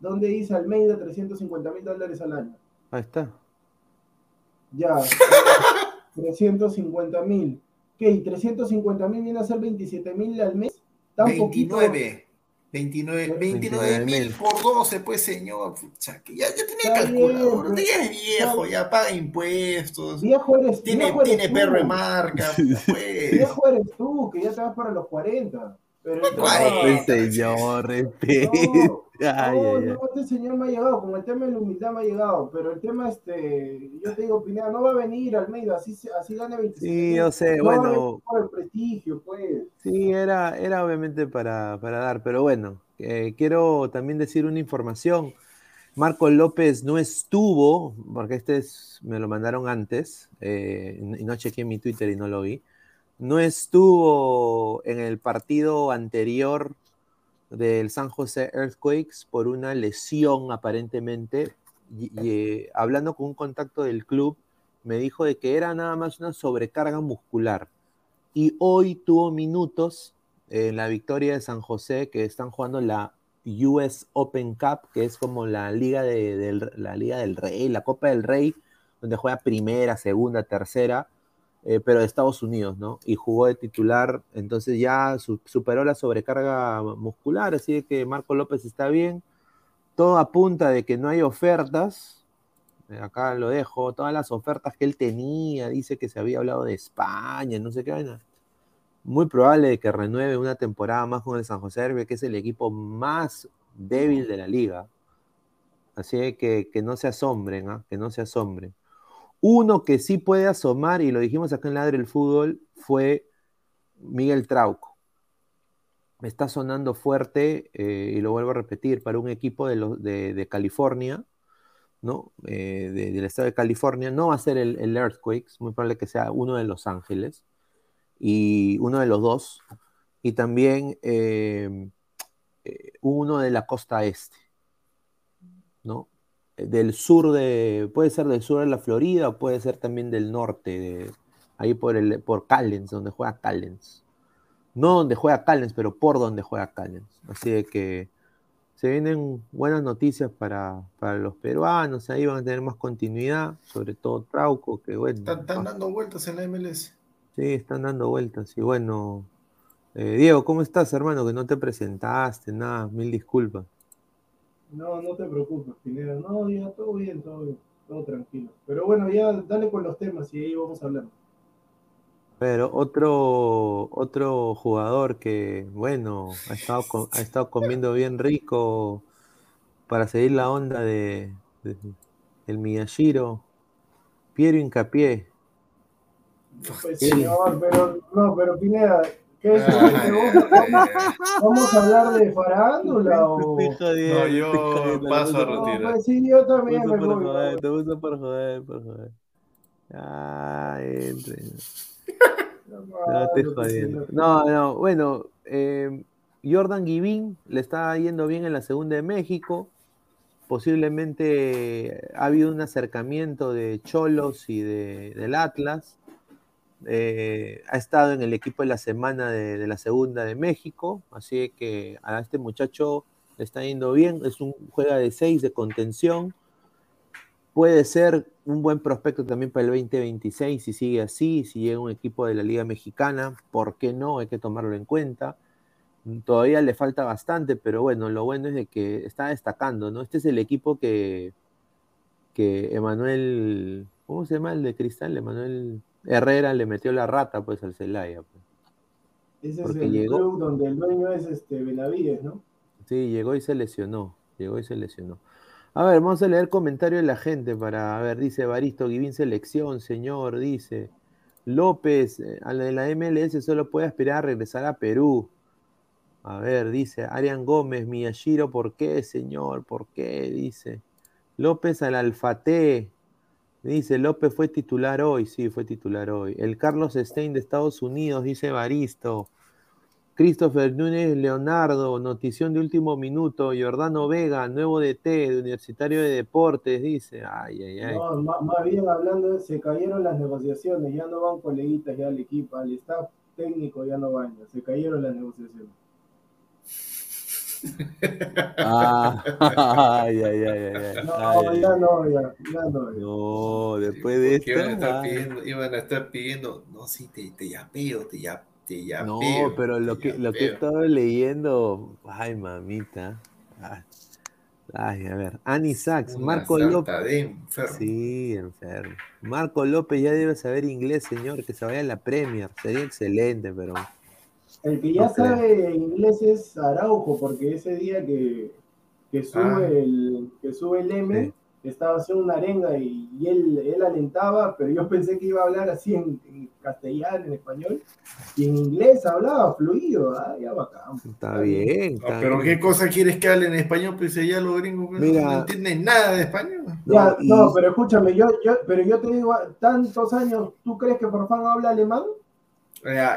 ¿Dónde dice Almeida 350 mil dólares al año? Ahí está. Ya, (laughs) 350 mil. ¿Qué? ¿Y 350 mil viene a ser 27 mil al mes? 29. 29 mil por 12, pues señor. Pucha, que ya, ya tiene calculador. Ya es viejo, ya paga impuestos. Viejo eres, tiene, viejo eres tiene perro de marca. (laughs) Pues. Viejo eres tú, que ya te vas para los 40. Pero no, señor, respeto. No, no, este señor me ha llegado, como el tema de la humildad me ha llegado, pero el tema, este, yo te digo, Pineda, no va a venir Almeida, así, así gana 25. Sí, yo sé, bueno. Por el prestigio, pues. Sí, era, era obviamente para, para dar, pero bueno, eh, quiero también decir una información. Marco López no estuvo, porque este es, me lo mandaron antes, eh, y no chequé mi Twitter y no lo vi. No estuvo en el partido anterior del San José Earthquakes por una lesión aparentemente. Y, eh, hablando con un contacto del club, me dijo de que era nada más una sobrecarga muscular. Y hoy tuvo minutos en la victoria de San José, que están jugando la US Open Cup, que es como la liga, de, la liga del Rey, la Copa del Rey, donde juega primera, segunda, tercera eh, pero de Estados Unidos, ¿no? Y jugó de titular, entonces ya superó la sobrecarga muscular, así que Marco López está bien. Todo apunta de que no hay ofertas, eh, acá lo dejo, todas las ofertas que él tenía, dice que se había hablado de España, no sé qué vaina. Muy probable que renueve una temporada más con el San José Herbie, que es el equipo más débil de la liga. Así que que no se asombren, ¿ah? que no se asombren. Uno que sí puede asomar, y lo dijimos acá en Ladre el Fútbol, fue Miguel Trauco. Está sonando fuerte, eh, y lo vuelvo a repetir, para un equipo de, California, ¿no? Eh, del estado de California. No va a ser el, el Earthquakes, muy probable que sea uno de Los Ángeles, y uno de los dos, y también eh, uno de la costa este, ¿no? Del sur de, puede ser del sur de la Florida, o puede ser también del norte, de, ahí por, el, por Callens, donde juega Callens. No donde juega Callens, pero por donde juega Callens. Así que se vienen buenas noticias para, los peruanos, ahí van a tener más continuidad, sobre todo Trauco, que bueno. Están, dando vueltas en la MLS. Sí, están dando vueltas. Y bueno, eh, Diego, ¿cómo estás, hermano? Que no te presentaste, nada, mil disculpas. No, no te preocupes, Pineda. No, ya todo bien, todo bien, todo tranquilo. Pero bueno, ya dale con los temas y ahí vamos a hablar. Pero otro, otro jugador que, bueno, ha estado, ha estado comiendo bien rico para seguir la onda de, el Miyashiro, Piero Incapié. Pues, señor, pero no, pero Pineda, ¿qué es eso? ¿Vamos, a hablar de farándula o...? (laughs) No, yo paso a retirar. Pues sí, yo también me voy. Te gusta por joder, por joder. Ah, entre. No, no, bueno, eh, Jordan Givín le está yendo bien en la segunda de México. Posiblemente ha habido un acercamiento de Cholos y de, del Atlas. Eh, ha estado en el equipo de la semana de, la segunda de México. Así que a este muchacho le está yendo bien. Es un juega de seis de contención puede ser un buen prospecto también para el 2026 si sigue así, si llega un equipo de la Liga Mexicana, ¿por qué no? Hay que tomarlo en cuenta. Todavía le falta bastante, pero bueno, lo bueno es de que está destacando, ¿no? Este es el equipo que, que Emanuel, ¿cómo se llama el de Cristal? Emanuel Herrera le metió la rata pues al Celaya. Pues. Ese es el club donde el dueño es este Benavides, ¿no? Sí, llegó y se lesionó, llegó y se lesionó. A ver, vamos a leer comentarios de la gente para, ver, dice Baristo, Guivín selección, señor, dice. López, eh, a la de la MLS solo puede aspirar a regresar a Perú. A ver, dice Arián Gómez, Miyashiro, ¿por qué, señor? ¿Por qué? Dice. López al Alfate. Dice, López fue titular hoy. Sí, fue titular hoy. El Carlos Stein de Estados Unidos, dice Baristo. Christopher Núñez Leonardo, notición de último minuto, Jordano Vega, nuevo DT de Universitario de Deportes, dice. Ay, ay, ay. No, más, bien hablando, se cayeron las negociaciones, ya no van coleguitas ya al equipo, al staff técnico ya no van, se cayeron las negociaciones. (laughs) Ah, ay, ay, ay, ay, No, ya no, ya, ya no. No, después de esto. Iban a estar pidiendo, iban a estar pidiendo, no, sí, te, te yapeo, te yapeo no, pero lo que, lo que he estado leyendo, ay mamita. Ay, a ver, Ani Sachs, Marco López. Sí, enfermo. Marco López ya debe saber inglés, señor, que se vaya a la Premier. Sería excelente, pero. El que ya sabe inglés es Araujo, porque ese día que, que sube, ah. el, que sube el M, estaba haciendo una arenga y, él, él alentaba, pero yo pensé que iba a hablar así en, castellano, en español, y en inglés hablaba fluido, ah, ya bacán. Está bien. pero ¿qué cosa quieres que hable en español? Pues ya los gringos pues, no entienden nada de español. no, pero escúchame, yo, yo, pero yo te digo, tantos años, ¿tú crees que Farfán habla alemán?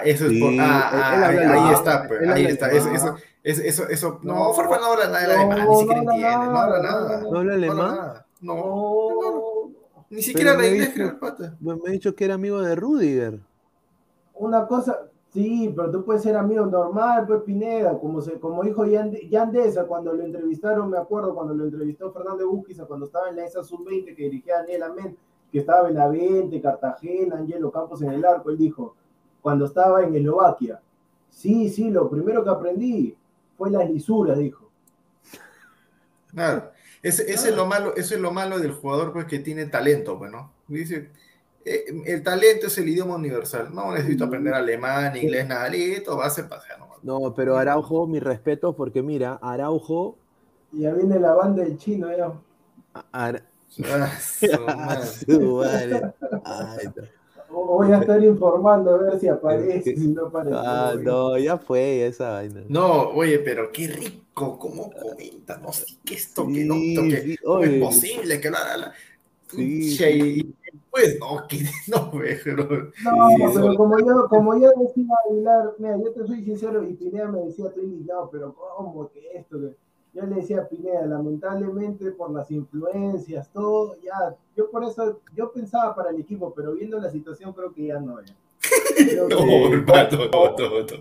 Eso es por, ah, ah, ahí, está, pues, ahí está, eso, eso, eso, eso, no, Farfán no habla nada de alemán, ni siquiera entiende, no habla nada. ¿No habla alemán? No, ni siquiera la inglés, creo, pata. Me ha dicho que era amigo de Rudiger. Una cosa, sí, pero tú puedes ser amigo normal, pues Pineda, como, se, como dijo Yandesa cuando lo entrevistaron, me acuerdo cuando lo entrevistó Fernando Busquiza, cuando estaba en la ESA Sub-20 que dirigía Daniel Amén, que estaba en la 20, Cartagena, Angelo Campos en el arco, él dijo, cuando estaba en Eslovaquia, sí, sí, lo primero que aprendí fue las lisuras, dijo. Claro. Ese, es lo malo, eso es lo malo del jugador pues, que tiene talento, bueno. Pues, Dice, eh, el talento es el idioma universal. No necesito aprender alemán, inglés, nada, listo, va a ser pasar No, pero Araujo, mi respeto, porque mira, Araujo. Ya viene la banda del chino, ya. Ara... Ah, (laughs) Voy a estar informando a ver si aparece, si no aparece. Ah, no, ya fue esa vaina. No, oye, pero qué rico, cómo comenta, no sé qué esto, que no, que no es posible, que la, la, Sí. pues no, que (laughs) no, pero. No, pero como yo, como yo decía Aguilar, mira, yo te soy sincero, y Pineda me decía, estoy indignado, pero ¿cómo que esto? Yo le decía a Pineda, lamentablemente por las influencias, todo, ya, yo por eso, yo pensaba para el equipo, pero viendo la situación creo que ya no es. (laughs) no,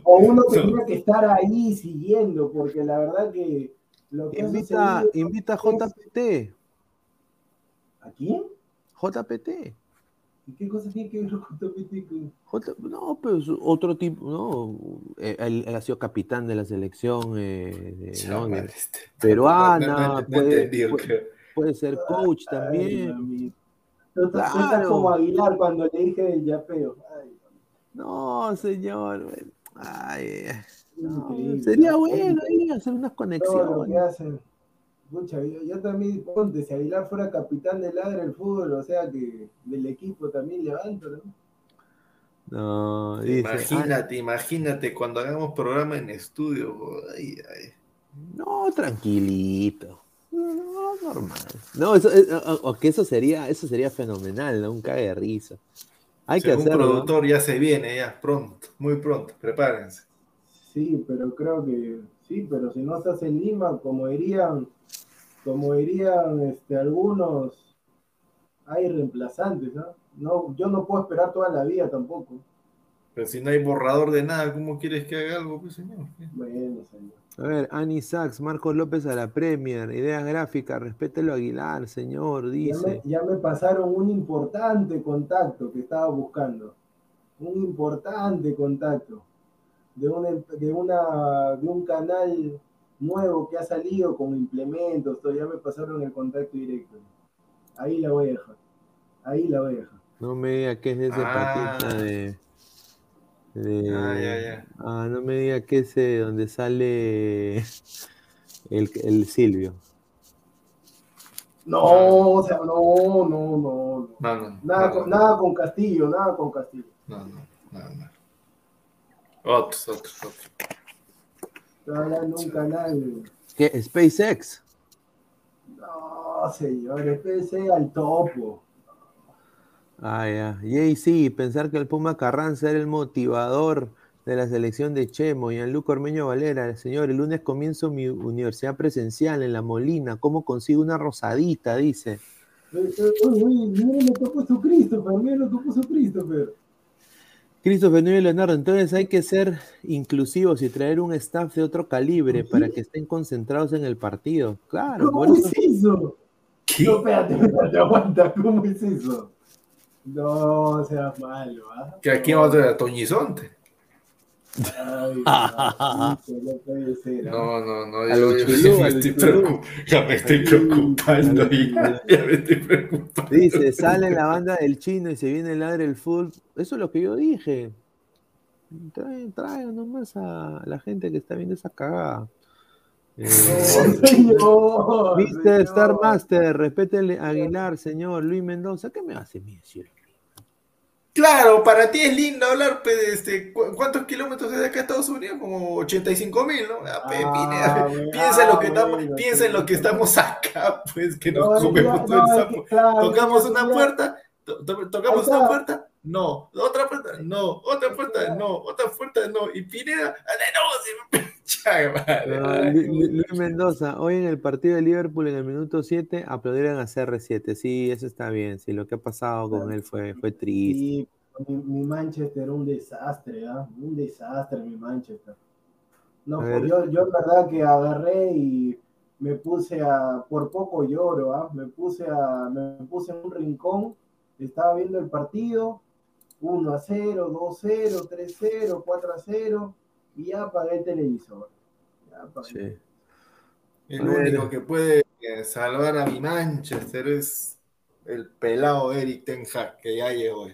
o, uno tenía que estar ahí siguiendo, porque la verdad que lo que invita, invita a JPT. ¿A quién? JPT. ¿Y qué cosa tiene que ver con JPT? J, no, pues otro tipo, no, eh, él, él, ha sido capitán de la selección eh, de, no, de, (laughs) peruana, puede, puede, puede, ser coach Ay, también. No claro. como Aguilar cuando le dije el yapeo. Ay, no, señor. Ay, no, sería bueno ahí hacer unas conexiones. Todo lo que hacen. Mucha, yo, también, ponte, si Aguilar fuera capitán del Ladra del fútbol, o sea que del equipo también levanto, ¿no? No, imagínate, imagínate cuando hagamos programa en estudio. Ay, ay. No, tranquilito. No, normal. No, eso, eh, o, que eso sería, eso sería fenomenal, ¿no? Un cague de risa. Hay que hacerlo. Un productor ya se viene, ya, pronto, muy pronto, prepárense. Sí, pero creo que, sí, pero si no estás en Lima, como dirían, como dirían este, algunos, hay reemplazantes, ¿no? ¿no? Yo no puedo esperar toda la vida tampoco. Pero si no hay borrador de nada, ¿cómo quieres que haga algo, pues, señor? Bueno, señor. A ver, Ani Sachs, Marcos López a la Premier, ideas gráficas, respételo Aguilar, señor, dice. Ya me, pasaron un importante contacto que estaba buscando. Un importante contacto de, de, una, de un canal nuevo que ha salido con implementos, todavía me pasaron el contacto directo. Ahí la voy a dejar. Ahí la voy a dejar. No me diga que es de ese ah. patita de. ah, ya, ya. ah, no me diga que es de donde sale el, el Silvio. No, o sea, no, no, no. no. nada, con, nada con Castillo, nada con Castillo. No, no, nada, nada. Otros, otros, otros hablando un canal. ¿Qué? ¿SpaceX? No, señor, SpaceX al topo. Ah, ya. Y sí, pensar que el Puma Carranza era el motivador de la selección de Chemo y el Luco Ormeño Valera. Señor, el lunes comienzo mi universidad presencial en La Molina. ¿Cómo consigo una rosadita? Dice. Uy, uy, mire lo que puso Christopher, mire lo que puso Christopher. Christopher y Leonardo, entonces hay que ser inclusivos y traer un staff de otro calibre para que estén concentrados en el partido. Claro. ¿Cómo es eso? No, espérate, espérate, aguanta, ¿cómo es eso? No, sea malo, ¿ah? Que aquí vamos a tener a Toñizonte. No, no, no, yo, me, estoy ya me estoy preocupando. Ya, me estoy preocupando. Dice, sale la banda del chino y se viene el ladre el full. Eso es lo que yo dije. Trae, trae nomás a la gente que está viendo esa cagada. (laughs) Eh, Mr. Star Master, respétele Aguilar, señor Luis Mendoza. ¿Qué me hace mi cielo? Claro, para ti es lindo hablar, pues, este, ¿cuántos kilómetros de acá a Estados Unidos? Como 85 mil, ¿no? Ah, ah, piensa, en lo que estamos, piensa en lo que estamos acá, pues, que nos comemos todo el sapo. Tocamos una puerta, tocamos una puerta, no, otra puerta, no, otra puerta, no, otra puerta, no, y Pineda, no, Luis Mendoza, hoy en el partido de Liverpool en el minuto 7 aplaudieron a CR7. Sí, eso está bien. Sí, lo que ha pasado con él fue, fue triste. Sí, mi, Manchester un desastre, ¿ah? Un desastre mi Manchester. No, pues yo, yo la verdad que agarré y me puse a, por poco lloro, ¿ah? Me puse a, me puse en un rincón, estaba viendo el partido, 1 a 0, 2 a 0, 3 a 0, 4 a 0 y ya apagué el televisor. Ya apagué. El único que puede eh, salvar a mi Manchester es el pelado Eric Ten Hag, que ya llegó.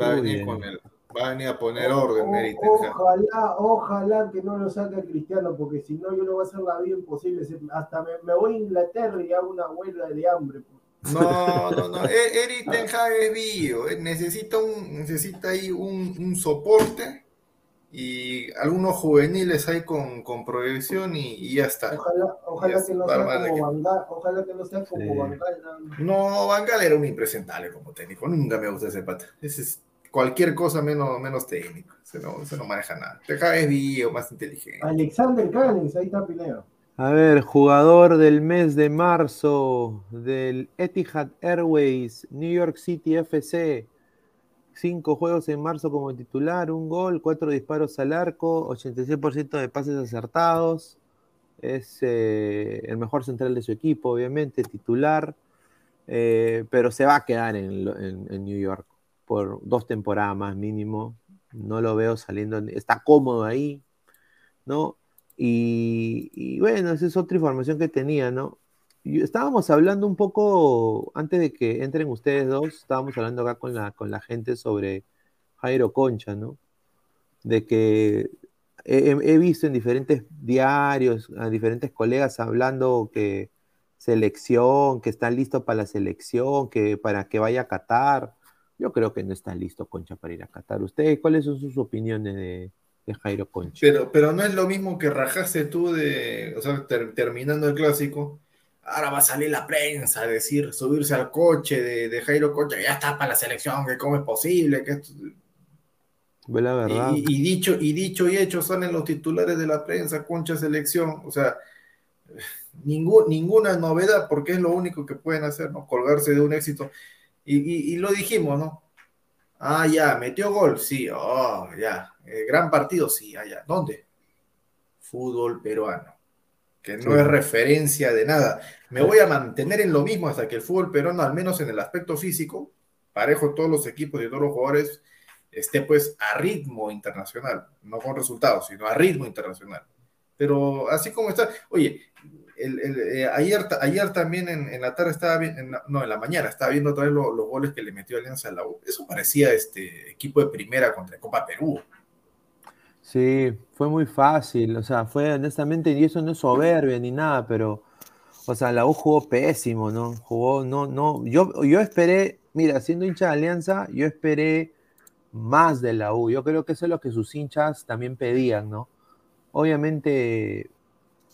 Va a venir con él. Va a venir a poner orden, Eric Ten Hag. Ojalá, ojalá que no lo saque Cristiano, porque si no, yo no voy a hacer la vida imposible. Hasta me, voy a Inglaterra y hago una huelga de hambre. No, no, no. E, Eric Ten Hag es vivo. Eh, necesita, un, necesita ahí un, un soporte y algunos juveniles hay con, con proyección y, ya está. Ojalá, ojalá, que, no sea como Vangal, ojalá que no sea como Vangal. No, Vangal era un impresentable como técnico, nunca me gusta ese pata. Ese es cualquier cosa menos, menos técnico, se no, se no maneja nada. Deja es bio, más inteligente. Alexander Callens, ahí está Pineo. A ver, jugador del mes de marzo del Etihad Airways, New York City FC, Cinco juegos en marzo como titular, un gol, cuatro disparos al arco, 86% de pases acertados. Es eh, el mejor central de su equipo, obviamente, titular. Eh, pero se va a quedar en, New York por dos temporadas más mínimo. No lo veo saliendo, está cómodo ahí, ¿no? Y, y, bueno, esa es otra información que tenía, ¿no? Estábamos hablando un poco, antes de que entren ustedes dos, estábamos hablando acá con la, con la gente sobre Jairo Concha, ¿no? De que he, visto en diferentes diarios a diferentes colegas hablando que selección, que está listo para la selección, que para que vaya a Qatar. Yo creo que no está listo Concha para ir a Qatar. ¿Ustedes cuáles son sus opiniones de, Jairo Concha? Pero, pero no es lo mismo que rajaste tú de, o sea, terminando el clásico, ahora va a salir la prensa a decir, subirse al coche de, Jairo Concha, ya está para la selección, que cómo es posible, que esto... La verdad. Y, dicho, y dicho y hecho salen los titulares de la prensa, Concha selección, o sea, ninguna novedad, porque es lo único que pueden hacer, ¿no? Colgarse de un éxito. Y, lo dijimos, ¿no? Ah, ya, metió gol, sí, oh, ya. Eh, gran partido, sí, allá. ¿Dónde? Fútbol peruano que no es referencia de nada. Me voy a mantener en lo mismo hasta que el fútbol peruano, al menos en el aspecto físico, parejo todos los equipos y todos los jugadores, esté pues a ritmo internacional, no con resultados, sino a ritmo internacional. Pero así como está, oye, eh, ayer, ayer también en, la tarde estaba viendo, no, en la mañana estaba viendo otra vez los goles que le metió Alianza a la U. Eso parecía este equipo de primera contra Copa Perú. Sí, fue muy fácil, o sea, fue honestamente, y eso no es soberbia ni nada, pero, o sea, la U jugó pésimo, ¿no? Jugó, no, no, yo, yo esperé, mira, siendo hincha de Alianza, yo esperé más de la U, yo creo que eso es lo que sus hinchas también pedían, ¿no? Obviamente,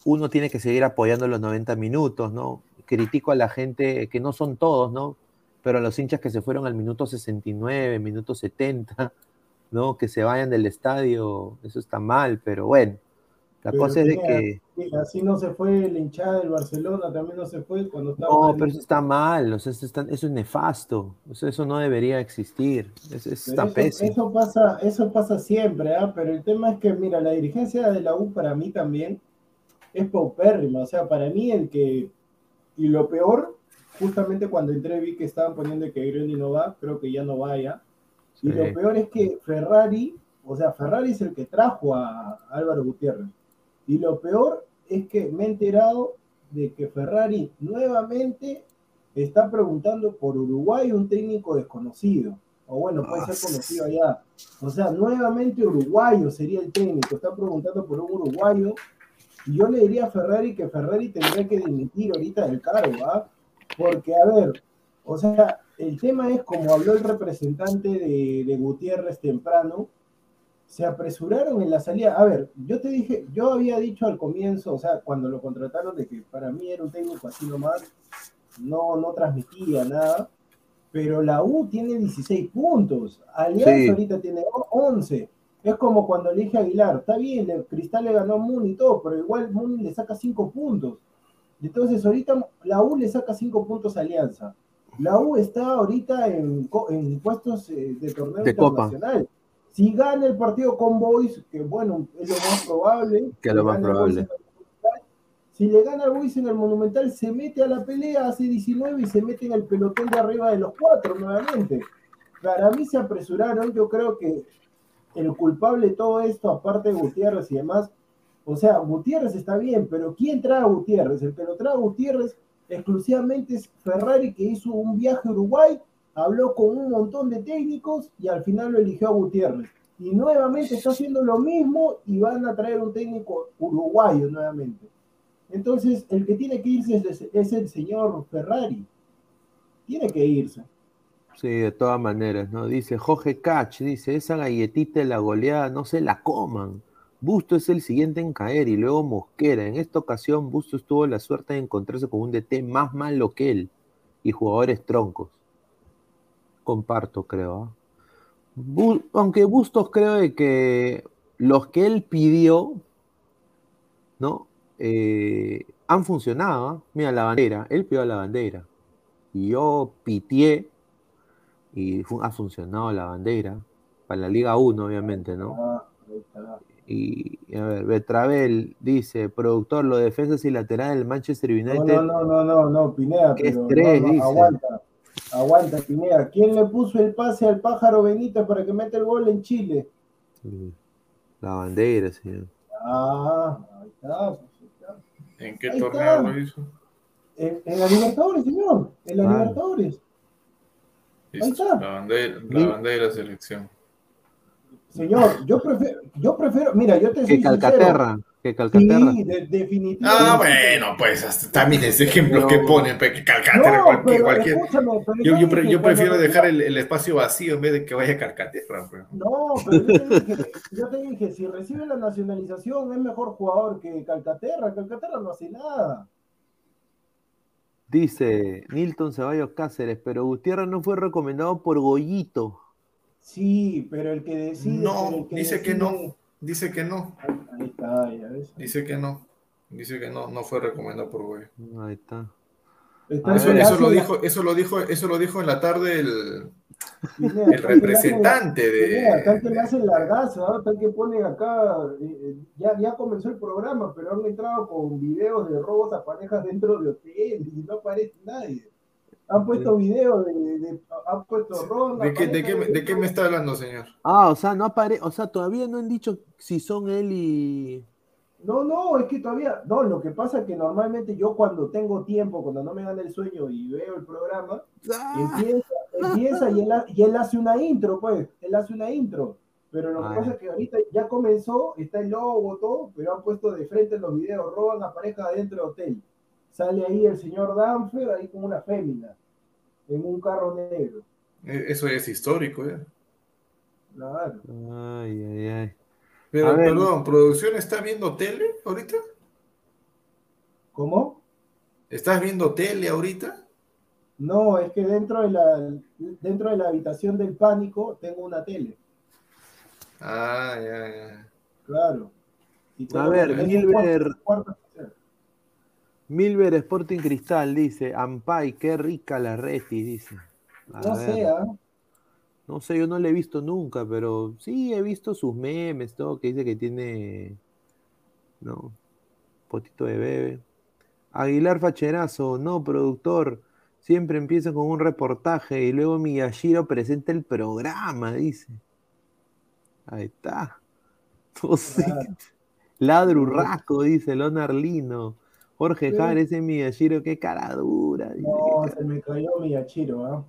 uno tiene que seguir apoyando los 90 minutos, ¿no? Critico a la gente, que no son todos, ¿no? Pero a los hinchas que se fueron al minuto 69, minuto 70, ¿no? Que se vayan del estadio, eso está mal, pero bueno, la cosa es de que... Así no se fue la hinchada del Barcelona, también no se fue cuando estaba... No, pero eso está mal, o sea, eso, eso es nefasto, eso no debería existir, eso, está pésimo. Eso pasa, eso pasa siempre, ¿ah? pero el tema es que, mira, la dirigencia de la U para mí también es paupérrima, o sea, para mí el que... Y lo peor, justamente cuando entré vi que estaban poniendo que Greni no va, creo que ya no vaya y lo peor es que Ferrari, o sea, Ferrari es el que trajo a Álvaro Gutiérrez. Y lo peor es que me he enterado de que Ferrari nuevamente está preguntando por Uruguay un técnico desconocido. O bueno, puede ser conocido allá. O sea, nuevamente uruguayo sería el técnico. Está preguntando por un uruguayo. Y yo le diría a Ferrari que Ferrari tendría que dimitir ahorita del cargo, ¿ah? Porque, a ver, o sea, el tema es, como habló el representante de, Gutiérrez temprano, se apresuraron en la salida. A ver, yo te dije, yo había dicho al comienzo, o sea, cuando lo contrataron, de que para mí era un técnico así nomás, no, no transmitía nada, pero la U tiene 16 puntos, Alianza ahorita tiene 11. Es como cuando le dije a Aguilar, está bien, el Cristal le ganó a Muni y todo, pero igual Muni le saca 5 puntos. Entonces ahorita la U le saca 5 puntos a Alianza. La U está ahorita en, puestos eh, de torneo internacional. Si gana el partido con Boys, que bueno, es lo más probable. Que lo más probable. Si le gana al Boys en el Monumental, se mete a la pelea, hace 19 y se mete en el pelotón de arriba de los cuatro nuevamente. Para mí se apresuraron, yo creo que el culpable de todo esto, aparte de Gutiérrez y demás, O sea, Gutiérrez está bien, pero ¿quién trae a Gutiérrez? El que lo trae a Gutiérrez exclusivamente es Ferrari, que hizo un viaje a Uruguay, habló con un montón de técnicos y al final lo eligió a Gutiérrez. Y nuevamente está haciendo lo mismo y van a traer un técnico uruguayo nuevamente. Entonces, el que tiene que irse es, el señor Ferrari. Tiene que irse. Sí, de todas maneras, ¿no? Dice Jorge Cach, dice, esa galletita de la goleada no se la coman. Busto es el siguiente en caer y luego Mosquera. En esta ocasión, Busto tuvo la suerte de encontrarse con un DT más malo que él y jugadores troncos. Comparto, creo. ¿ah? aunque Bustos creo de que los que él pidió, ¿no? Eh, han funcionado. ¿ah? Mira, la bandera, él pidió la bandera. Y yo pitié y ha funcionado la bandera. Para la Liga 1, obviamente, ¿no? Y a ver, Betravel dice, productor, los defensas y laterales del Manchester United. No, no, no, no, no, Pineda, pero aguanta, aguanta, Pineda. ¿Quién le puso el pase al pájaro Benito para que meta el gol en Chile? La bandera, señor. Ah, ahí está. Pues, ¿En qué torneo lo hizo? En, la Libertadores, señor. En la Libertadores. Ahí está. La bandera, la bandera de selección. Señor, yo prefiero, yo prefiero, mira, yo te soy Calcaterra, que Calcaterra. Sí, definitivamente. Ah, bueno, pues también ese ejemplo que pone, que Calcaterra, cualquier, cualquier. yo, yo, yo, prefiero dejar el, el, espacio vacío en vez de que vaya Calcaterra. Pues. No, pero yo te, dije, yo te dije, si recibe la nacionalización es mejor jugador que Calcaterra, Calcaterra no hace nada. Dice Nilton Ceballos Cáceres, pero Gutiérrez no fue recomendado por Goyito. Sí, pero el que decide. No, dice que no. Dice que no. Ahí, está, ya ves. Dice que no. Dice que no, no fue recomendado por güey. Ahí está. Eso, eso, lo dijo, eso lo dijo, eso lo dijo en la tarde el, el representante de. Acá que le hacen largazo, tal que pone acá, eh, eh, ya, ya comenzó el programa, pero han entrado con videos de robos a parejas dentro de hoteles y no aparece nadie. Han puesto video de, de, han puesto ronda. ¿De qué, de, qué, ¿De qué me está hablando, señor? Ah, o sea, no aparece, o sea, todavía no han dicho si son él y. No, no, es que todavía, no, lo que pasa es que normalmente yo cuando tengo tiempo, cuando no me gana el sueño y veo el programa, ah. empieza, empieza y, él, y él hace una intro, pues, él hace una intro. Pero lo que pasa es que ahorita ya comenzó, está el logo, todo, pero han puesto de frente en los videos, roban a pareja adentro del hotel. Sale ahí el señor Danfer, ahí con una fémina en un carro negro. E, eso es histórico, ¿eh? Claro. Ay, ay, ay. Pero, perdón, ¿producción está viendo tele ahorita? ¿Cómo? ¿Estás viendo tele ahorita? No, es que dentro de la, dentro de la habitación del pánico tengo una tele. Ah, ya, ya. Claro. A ver, Gilbert. Milver Sporting Cristal dice, Ampay, qué rica la Reti, dice. no sé, ¿ah? No sé, yo no le he visto nunca, pero sí he visto sus memes, todo, que dice que tiene, no, potito de bebé. Aguilar Facherazo, no, productor, siempre empieza con un reportaje y luego Miyashiro presenta el programa, dice. Ahí está. (laughs) Ladrurraco, dice Lonarlino. Jorge Jar, ese Miyashiro, qué cara dura. No, se me cayó Miyashiro, ¿ah?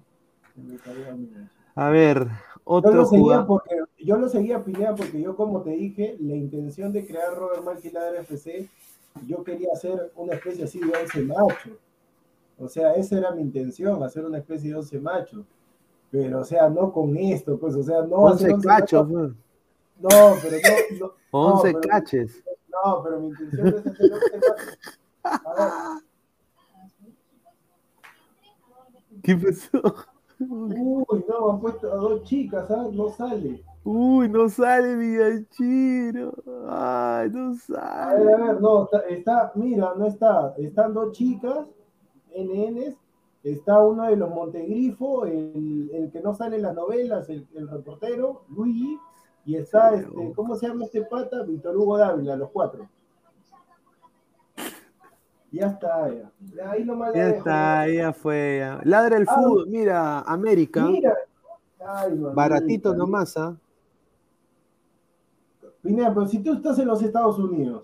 Se me cayó Miyashiro. A ver, otro yo lo seguía porque yo lo seguía Pineda porque yo como te dije, la intención de crear Robert Ladder FC, yo quería hacer una especie así de 11 machos. O sea, esa era mi intención, hacer una especie de 11 machos. Pero, o sea, no con esto, pues, o sea, no 11 cachos. Pues. No, pero no. no 11 caches. No, pero mi intención es hacer 11 machos. (laughs) ¿Qué pasó? Uy, no, han puesto a dos chicas, ¿ah? No sale. Uy, no sale Miyachiro. Ay, no sale. A ver, a ver, no, está, mira, no está. Están dos chicas, NNs. Está uno de los Montegrifo, el, el que no sale en las novelas, el, el reportero, Luigi. Y está, este, ¿cómo se llama este pata? Víctor Hugo Dávila, los cuatro. Ya está, ya. Ahí nomás ya está, ya fue. Ladra el ah, fútbol. Mira, América. Mira. Baratito mira. nomás, ¿ah? Pinea, pero si tú estás en los Estados Unidos.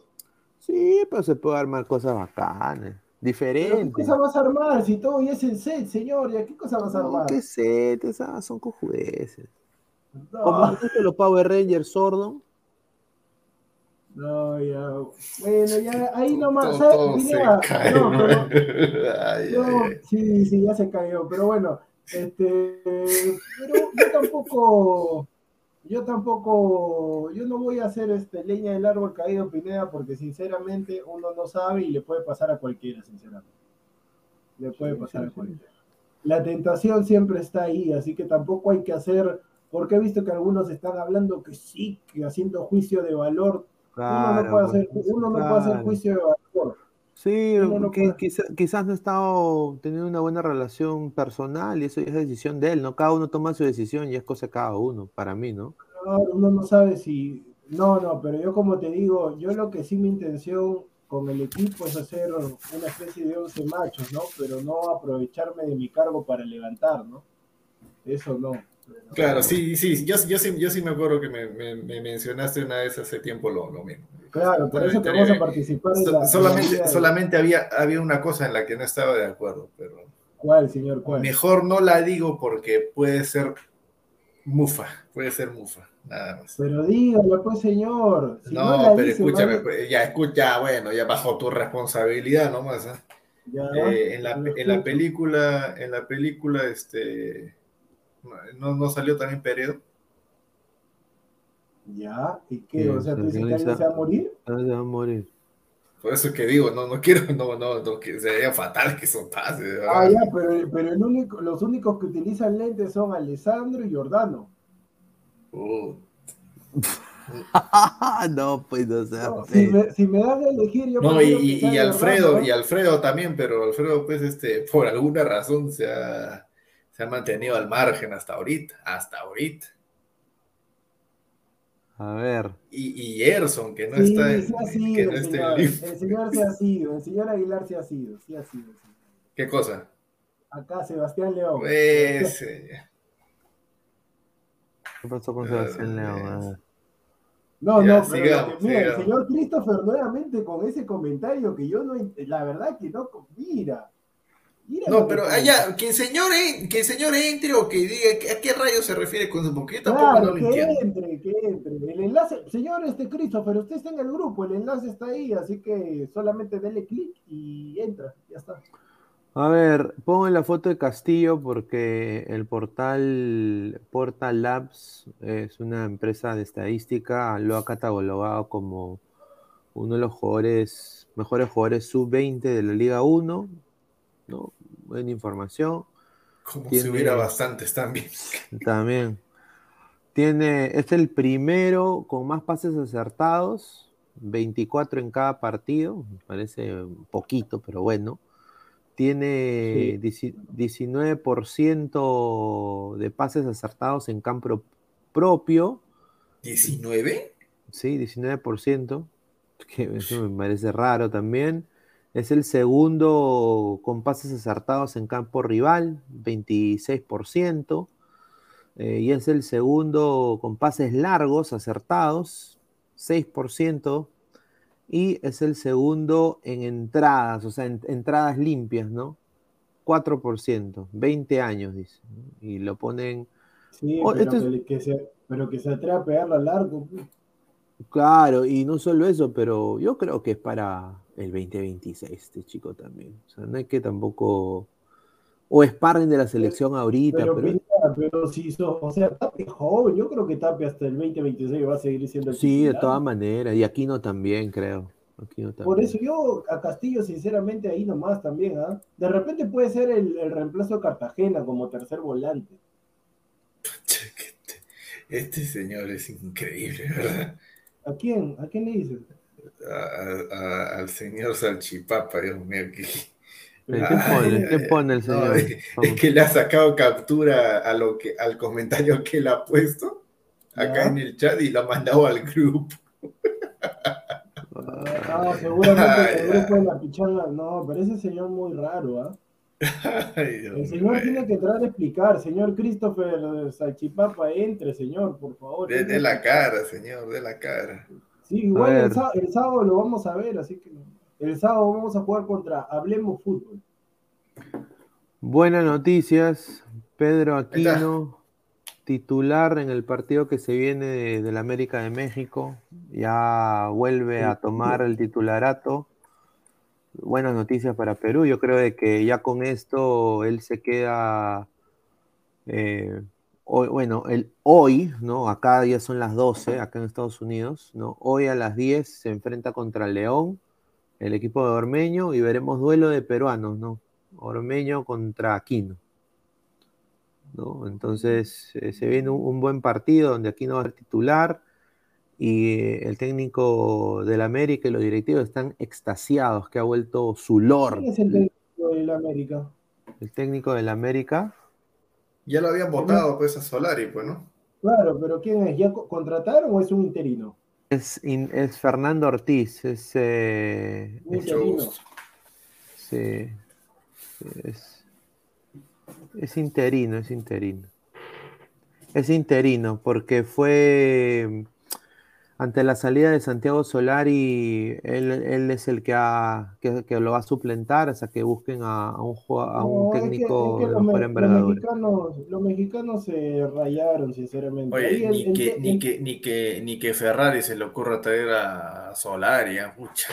Sí, pero se puede armar cosas bacanas, diferentes. ¿Qué cosa vas a armar si todo ya es el set, señor? ¿Ya qué cosa vas a armar? ¿Qué set? Esas son cojudeces. No. Como los Power Rangers Sordon. No, ya. Bueno, ya ahí nomás. ¿sabes? no, pero, ay, no, ay, sí, sí, ya se cayó. Pero bueno, este, pero yo tampoco, yo tampoco, yo no voy a hacer este leña del árbol caído Pineda porque sinceramente uno no sabe y le puede pasar a cualquiera, sinceramente. Le puede pasar a cualquiera. La tentación siempre está ahí, así que tampoco hay que hacer, porque he visto que algunos están hablando que sí, que haciendo juicio de valor uno no puede hacer, uno no puede hacer juicio de valor. Sí, no quizás, quizás no ha estado teniendo una buena relación personal y eso es decisión de él, ¿no? Cada uno toma su decisión y es cosa de cada uno, para mí, ¿no? Claro, uno no sabe si... No, no, pero yo como te digo, yo lo que sí mi intención con el equipo es hacer una especie de 11 machos, ¿no? Pero no aprovecharme de mi cargo para levantar, ¿no? Eso no. Claro, sí, sí, yo, yo, sí, yo sí me acuerdo que me, me, mencionaste una vez hace tiempo lo, lo mismo. Claro, por eso te vamos a participar. En solamente solamente había, había una cosa en la que no estaba de acuerdo, pero... ¿Cuál, señor? ¿Cuál? Mejor no la digo porque puede ser mufa, puede ser mufa, nada más. Pero dígalo, pues, señor. no, pero escúchame, pues, ya escucha, bueno, ya bajo tu responsabilidad nomás. ¿eh? eh en, la, en la película, en la película, este ¿No, no salió también Peredo? Ya, ¿y qué? O sea, ¿tú dices que alguien se va a morir? Se va a morir. Por eso que digo, no, no quiero, no, no, no que sería fatal que son pases. Ah, ya, pero, pero el único, los únicos que utilizan lentes son Alessandro y Jordano. (laughs) no, pues no sea. si, me, si, me, dan a elegir, yo. No, y, y Alfredo, y Alfredo también, pero Alfredo, pues, este, por alguna razón se ha se ha mantenido al margen hasta ahorita, hasta ahorita. A ver. Y, y Gerson, que no está en, que no el, señor, el señor se ha sido, el señor Aguilar se ha sido, sí ha sido. ¿Qué cosa? Acá Sebastián León. Pues, ¿Qué pasó con Sebastián León? No, no, pero mira, el señor Christopher nuevamente con ese comentario que yo no, la verdad que no, mira, no, pero allá, que el, señor, que el señor entre o que diga a qué rayo se refiere con su porque tampoco no lo que entre, que entre. El enlace, señor este Christopher, usted está en el grupo, el enlace está ahí, así que solamente dele clic y entra, ya está. A ver, pongo la foto de Castillo porque el portal Portal Labs es una empresa de estadística, lo ha catalogado como uno de los jugadores, mejores jugadores sub-20 de la Liga 1, ¿no? Buena información. Como si hubiera bastantes también. (laughs) También. Tiene, es el primero con más pases acertados, 24 en cada partido, me parece poquito, pero bueno. Tiene 19% de pases acertados en campo propio. ¿19? Sí, 19%, que eso me parece raro también. Es el segundo con pases acertados en campo rival, 26%. Eh, y es el segundo con pases largos acertados, 6%. Y es el segundo en entradas, o sea, en, entradas limpias, ¿no? 4%, 20 años, dice. Y lo ponen. Sí, oh, pero, que, se, pero que se atreve a pegarlo a largo. Pues. Claro, y no solo eso, pero yo creo que es para el 2026 este chico también. O sea, no hay que tampoco... O sparring de la selección ahorita, pero... Pero, si o sea, Tapia es joven, yo creo que Tapia hasta el 2026 va a seguir siendo el Sí, de todas maneras, y Aquino también, creo. Aquino también. Por eso yo a Castillo, sinceramente, ahí nomás también, ¿ah? De repente puede ser el, el reemplazo de Cartagena como tercer volante. Este señor es increíble, ¿verdad? ¿A quién? ¿A quién le dices? al señor Salchipapa, Dios mío. Que... ¿Qué, pone, el señor? es, que le ha sacado captura a lo que, al comentario que él ha puesto acá en el chat y lo ha mandado al grupo. Ah, seguramente el grupo de la pichanga. No, pero ese señor muy raro, ¿ah? (laughs) el señor tiene que entrar a explicar, señor Christopher Salchipapa, entre, señor, por favor. De, la cara, señor, de la cara. Sí, igual el sábado, el sábado, lo vamos a ver, así que el sábado vamos a jugar contra Hablemos Fútbol. Buenas noticias, Pedro Aquino, titular en el partido que se viene de, la América de México, ya vuelve a tomar el titularato. Buenas noticias para Perú, yo creo de que ya con esto él se queda, eh, hoy, bueno, el, hoy, ¿no? Acá ya son las 12, acá en Estados Unidos, ¿no? Hoy a las 10 se enfrenta contra León, el equipo de Ormeño, y veremos duelo de peruanos, ¿no? Ormeño contra Aquino. ¿no? Entonces eh, se viene un, buen partido donde Aquino va a titular y eh, el técnico del América y los directivos están extasiados que ha vuelto su lord. ¿Quién es el técnico del América? El técnico del América. Ya lo habían votado pues a Solari, pues, ¿no? Claro, pero ¿quién es? ¿Ya contrataron o es un interino? Es, es Fernando Ortiz, es... Eh, sí. Es, interino, es interino. Es interino, porque fue ante la salida de Santiago Solari, él, él es el que, ha, que, lo va a suplentar hasta que busquen a, un, a un técnico de mejor envergadura. Los mexicanos, se rayaron, sinceramente. Oye, ni, que, ni, que, ni, que, ni que Ferrari se le ocurra traer a Solari, ¿eh?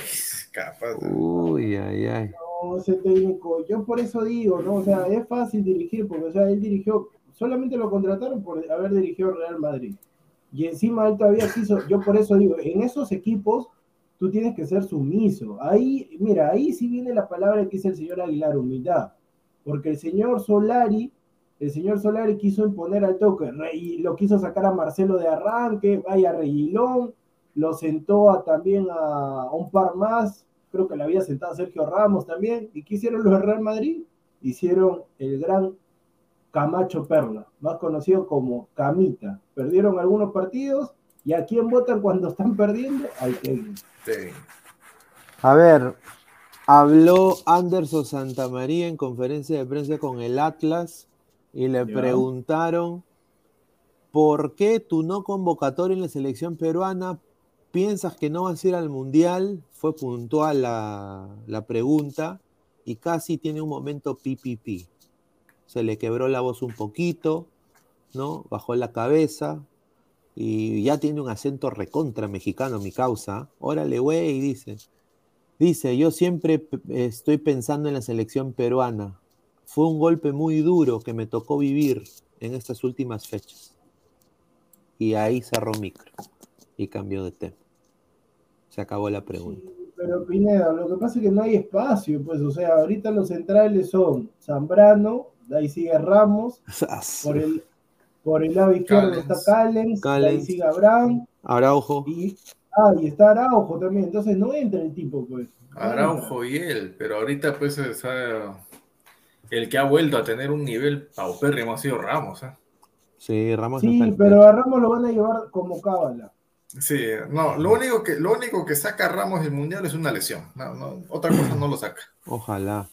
(laughs) capaz. Uy, ay, ay ese técnico, yo por eso digo, ¿no? O sea, es fácil dirigir, porque, o sea, él dirigió, solamente lo contrataron por haber dirigido Real Madrid. Y encima él todavía quiso, yo por eso digo, en esos equipos tú tienes que ser sumiso. Ahí, mira, ahí sí viene la palabra que dice el señor Aguilar, humildad. Porque el señor Solari, el señor Solari quiso imponer al toque, y lo quiso sacar a Marcelo de arranque, vaya Reguilón, lo sentó a, también a un par más, creo que le había sentado Sergio Ramos también. ¿Y qué hicieron los de Real Madrid? Hicieron el gran Camacho Perla, más conocido como Camita. Perdieron algunos partidos y a quién votan cuando están perdiendo? Al técnico. A ver, habló Anderson Santamaría en conferencia de prensa con el Atlas y le preguntaron por qué tu no convocatoria en la selección peruana piensas que no vas a ir al mundial fue puntual la, pregunta y casi tiene un momento pipipi. Se le quebró la voz un poquito, ¿no? Bajó la cabeza y ya tiene un acento recontra mexicano, mi causa. Órale, güey, dice. Dice, yo siempre estoy pensando en la selección peruana. Fue un golpe muy duro que me tocó vivir en estas últimas fechas. Y ahí cerró micro y cambió de tema. Se acabó la pregunta. pero Pineda, lo que pasa es que no hay espacio, pues, o sea, ahorita los centrales son Zambrano, de ahí sigue Ramos, (laughs) por el, por el lado izquierdo está Callens, de ahí sigue Abraham. Araujo. Y, ah, y está Araujo también, entonces no entra el tipo, pues. Araujo y él, pero ahorita pues el que ha vuelto a tener un nivel paupérrimo ha sido Ramos, ¿eh? Sí, Ramos. Sí, pero a Ramos lo van a llevar como cábala. Sí, no, lo único que, lo único que saca Ramos del Mundial es una lesión. otra cosa no lo saca. Ojalá.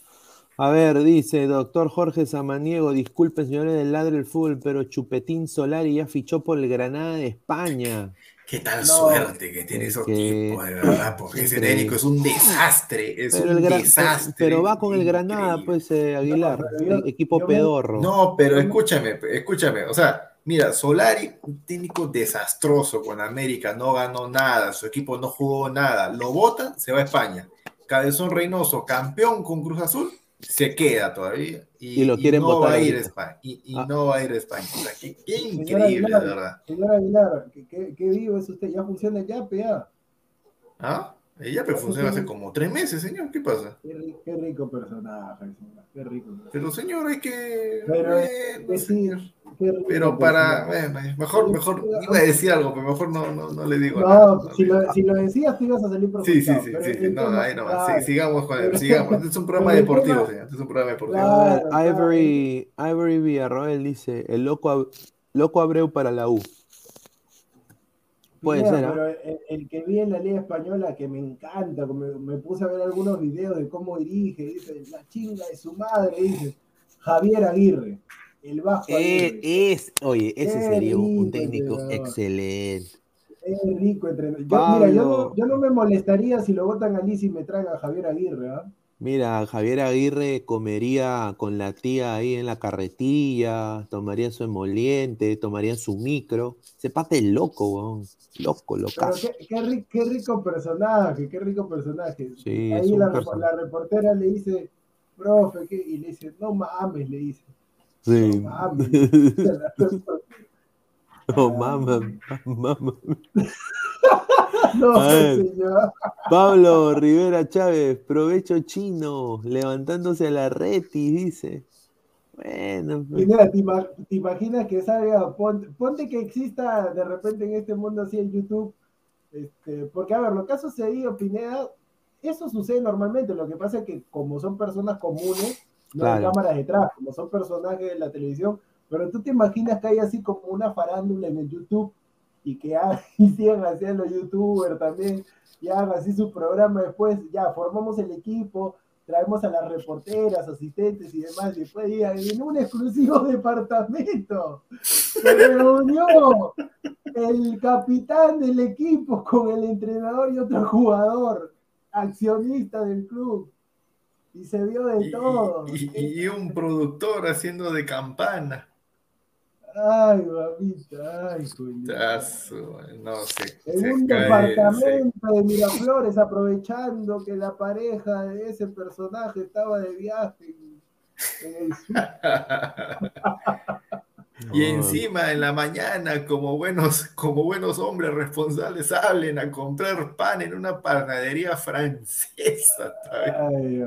A ver, dice doctor Jorge Samaniego, disculpen señores del ladre del fútbol, pero Chupetín Solari ya fichó por el Granada de España. Qué tal suerte que tiene esos tipos, de verdad, porque ese técnico es un desastre, es un desastre. Pero va con el Granada, pues, eh, Aguilar, equipo pedorro. No, pero escúchame, escúchame, o sea, Mira, Solari, un técnico desastroso con América, no ganó nada, su equipo no jugó nada, lo vota, se va a España. Cabezón Reynoso, campeón con Cruz Azul, se queda todavía. Y, lo quieren no Va a ir a España, y, ah. no va a ir a España. qué, increíble, la verdad. Señora Aguilar, ¿qué, qué, digo es usted? ¿Ya funciona ya, PA? ¿Ah? Ella pero funciona hace como tres meses, señor. ¿Qué pasa? Qué, rico personaje, señor. Qué rico. Pero, señor, hay que. Pero, decir, pero para. mejor, mejor. Iba a decir algo, pero mejor no, no, no le digo no, nada. si, lo, si lo decías, te ibas a salir por Sí, sí, sí. sí, No, ahí no sí, sigamos con él. Sigamos. Este (laughs) es un programa deportivo, señor. Este es un programa deportivo. Claro, Ivory, Ivory Villarroel dice: el loco, loco Abreu para la U. Puede ser. Pero el, que vi en la Liga Española, que me encanta, me, puse a ver algunos videos de cómo dirige, dice, la chinga de su madre, dice, Javier Aguirre, el bajo. Eh, es, oye, ese sería un, técnico excelente. Es rico entrenar. mira, yo no, me molestaría si lo votan a Liz y me traen a Javier Aguirre, ¿ah? Mira, Javier Aguirre comería con la tía ahí en la carretilla, tomaría su emoliente, tomaría su micro. Se pate loco, weón. Loco, loco. Qué, qué, rico personaje, qué rico personaje. ahí la, reportera le dice, profe, ¿qué? y le dice, no mames, le dice. Sí. No mames. (laughs) (laughs) no mames, mames. (laughs) no, señor. Pablo Rivera Chávez, provecho chino, levantándose a la reti, dice. Bueno. Pues. ¿te, imaginas que salga, ponte, que exista de repente en este mundo así en YouTube? Este, porque, a ver, lo que ha sucedido, Pineda, eso sucede normalmente. Lo que pasa es que, como son personas comunes, no hay cámaras detrás, como son personajes de la televisión, pero tú te imaginas que hay así como una farándula en el YouTube y que (laughs) y sigan haciendo youtubers también, y hagan así su programa después, ya formamos el equipo, traemos a las reporteras, asistentes y demás, y después digan, en un exclusivo (laughs) departamento se reunió el capitán del equipo con el entrenador y otro jugador, accionista del club. Y se vio de todo. y un productor haciendo de campana. Ay, mamita, ay, No sé. En un departamento de Miraflores, aprovechando que la pareja de ese personaje estaba de viaje. y (laughs) encima en la mañana, como buenos, como buenos hombres responsables, salen a comprar pan en una panadería francesa. Ay,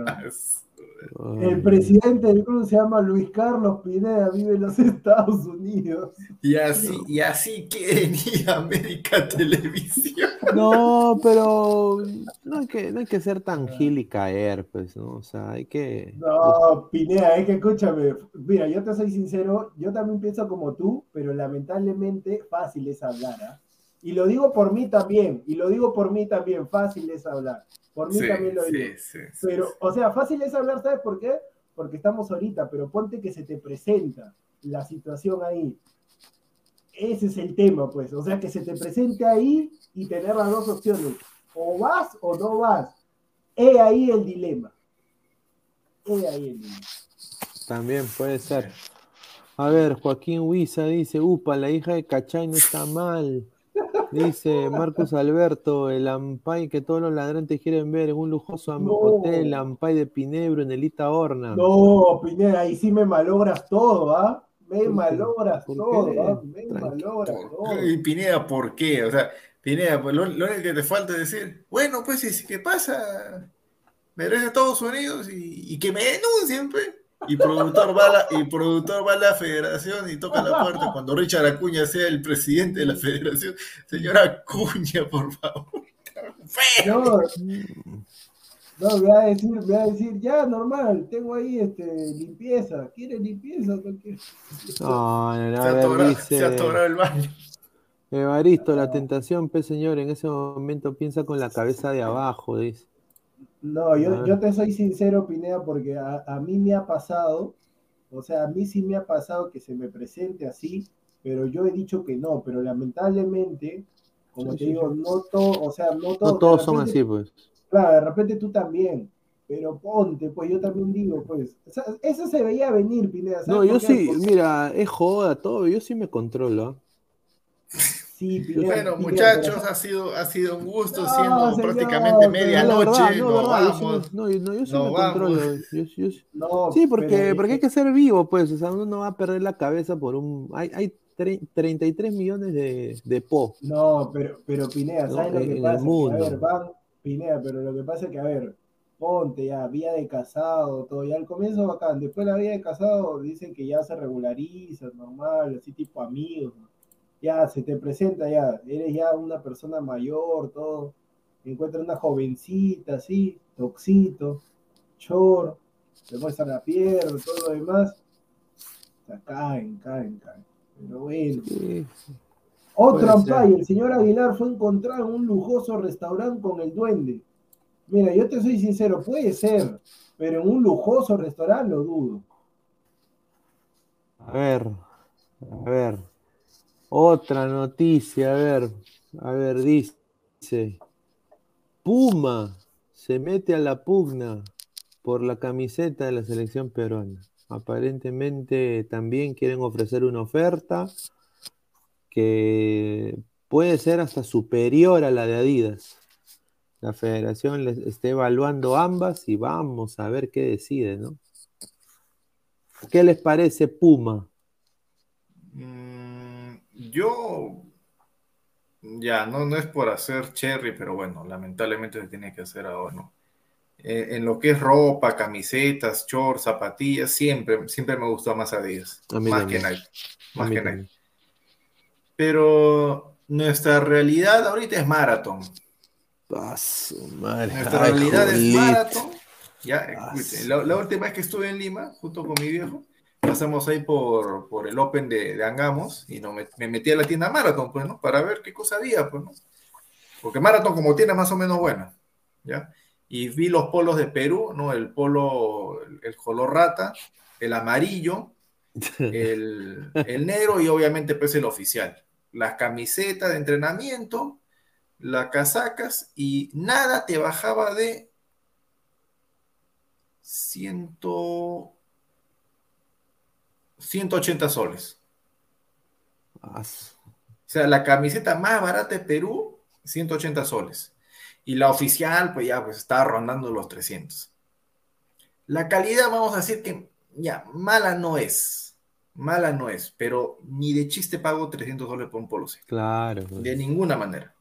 el presidente del club se llama Luis Carlos Pineda, vive en los (laughs) Estados Unidos. Y así, y así quieren ir (laughs) a América Televisión. No, pero no hay que, no hay que ser tan gil y caer, pues, ¿no? O sea, hay que. No, Pineda, es que escúchame. Mira, yo te soy sincero, yo también pienso como tú, pero lamentablemente fácil es hablar, ¿ah? Y lo digo por mí también, y lo digo por mí también, fácil es hablar. Por mí también lo digo. pero, o sea, fácil es hablar, ¿sabes por qué? Porque estamos ahorita, pero ponte que se te presenta la situación ahí. Ese es el tema, pues. O sea, que se te presente ahí y tener las dos opciones. O vas o no vas. He ahí el dilema. He ahí el dilema. También puede ser. A ver, Joaquín Huiza dice, upa, la hija de Cachay no está mal. Dice Marcos Alberto, el Ampay que todos los ladrantes quieren ver en un lujoso hotel Ampay de Pinebro en el Ita Horna. No, Pinebro, ahí sí me malogras todo, ¿ah? Me malogras todo, ¿ah? Me malogras todo. Y Pineda, ¿por qué? O sea, Pineda, pues lo, único que te falta es decir, bueno, pues, ¿qué pasa? Me a Estados Unidos y, y que me denuncien, pues. Y productor, va a la, y productor va a la federación y toca la puerta cuando Richard Acuña sea el presidente de la federación. Señora Acuña, por favor. No, no, voy a decir, voy a decir, ya, normal, tengo ahí este, limpieza. ¿Quiere limpieza? No, no, no, se, atora, dice, se el baño. Evaristo, la tentación, pues señor, en ese momento piensa con la cabeza de abajo, dice. No, yo, yo te soy sincero, Pineda, porque a, mí me ha pasado, o sea, a mí sí me ha pasado que se me presente así, pero yo he dicho que no, pero lamentablemente, como te digo, no todo, o sea, no, no todos son así, pues. Claro, de repente tú también, pero ponte, pues yo también digo, pues, eso se veía venir, Pineda. No, yo sí, mira, es joda todo, yo sí me controlo. (laughs) bueno, muchachos, ha sido, ha sido un gusto, siendo prácticamente medianoche. No, no, vamos. No, yo sí me controlo. sí, porque, porque hay que ser vivo, pues. O sea, uno no va a perder la cabeza por un. Hay, hay 33 millones de, de po. No, pero, pero Pinea, ¿sabes lo que pasa? a ver, van, Pinea, pero lo que pasa es que, a ver, ponte ya, vía de casado, todo, ya al comienzo bacán, después la vía de casado dicen que ya se regulariza, normal, así tipo amigos, ¿no? Ya se te presenta, ya eres ya una persona mayor, todo, encuentras una jovencita así, toxito, chor, te muestra la pierna, todo lo demás, o sea, caen, caen, caen. Pero bueno. Otro ampay, el señor Aguilar fue encontrado en un lujoso restaurante con el duende. Mira, yo te soy sincero, puede ser, pero en un lujoso restaurante lo dudo. A ver, a ver. Otra noticia, a ver. A ver, dice. Puma se mete a la pugna por la camiseta de la selección peruana. Aparentemente también quieren ofrecer una oferta que puede ser hasta superior a la de Adidas. La federación les está evaluando ambas y vamos a ver qué decide, ¿no? ¿Qué les parece Puma? Mm, yo, ya, no, no es por hacer cherry, pero bueno, lamentablemente se tiene que hacer ahora, ¿no? Eh, en lo que es ropa, camisetas, shorts, zapatillas, siempre, siempre me gustó más Adidas. más que Nike. Más que Nike. Pero nuestra realidad ahorita es maratón. Nuestra realidad es maratón. Ya, la, última vez que estuve en Lima, junto con mi viejo, pasamos ahí por, por el Open de, de Angamos y no, me, metí a la tienda Marathon, pues, ¿no? Para ver qué cosa había, pues, ¿no? Porque Marathon como tiene más o menos buena, ¿ya? Y vi los polos de Perú, ¿no? El polo, el, color rata, el amarillo, (laughs) el, el negro y obviamente pues el oficial. Las camisetas de entrenamiento, las casacas y nada te bajaba de ciento 180 soles. O sea, la camiseta más barata de Perú, 180 soles. Y la oficial, pues ya, pues estaba rondando los 300. La calidad, vamos a decir que ya, mala no es. Mala no es, pero ni de chiste pago 300 dólares por un polo Claro. De ninguna manera.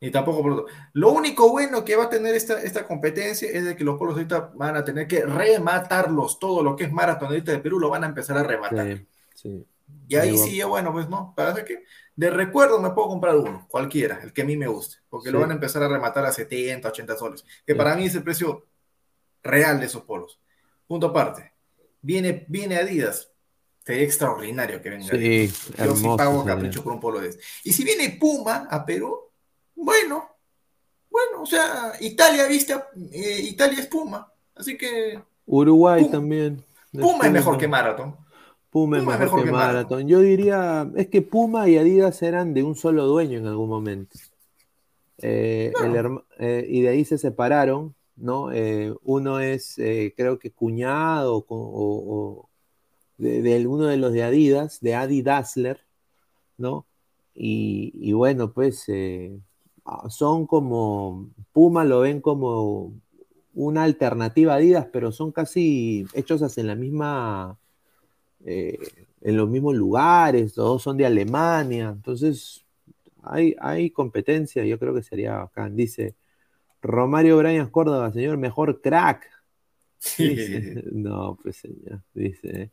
Ni tampoco por otro. Lo único bueno que va a tener esta, esta competencia es de que los polos ahorita van a tener que rematarlos. Todo lo que es maratonista de Perú lo van a empezar a rematar. Y ahí sí, ya bueno, pues no. Parece que de recuerdo me puedo comprar uno, cualquiera, el que a mí me guste, porque lo van a empezar a rematar a 70, 80 soles, que para mí es el precio real de esos polos. Punto aparte. Viene, viene Adidas, sería extraordinario que venga. Sí, Yo sí pago capricho por un polo de este. Y si viene Puma a Perú, bueno, bueno, o sea, Italia, viste, eh, Italia es Puma, así que... Uruguay también. Puma es mejor que Marathon. Puma, es mejor, que, Marathon. Yo diría, es que Puma y Adidas eran de un solo dueño en algún momento. Eh, eh, y de ahí se separaron, ¿no? uno es, creo que cuñado o, de, uno de los de Adidas, de Adi Dassler, ¿no? Y, y bueno, pues son como, Puma lo ven como una alternativa a Adidas, pero son casi hechos en la misma, eh, en los mismos lugares, todos son de Alemania, entonces hay, hay competencia, yo creo que sería bacán. Dice Romario Brañas Córdoba, señor, mejor crack. (laughs) no, pues señor, dice.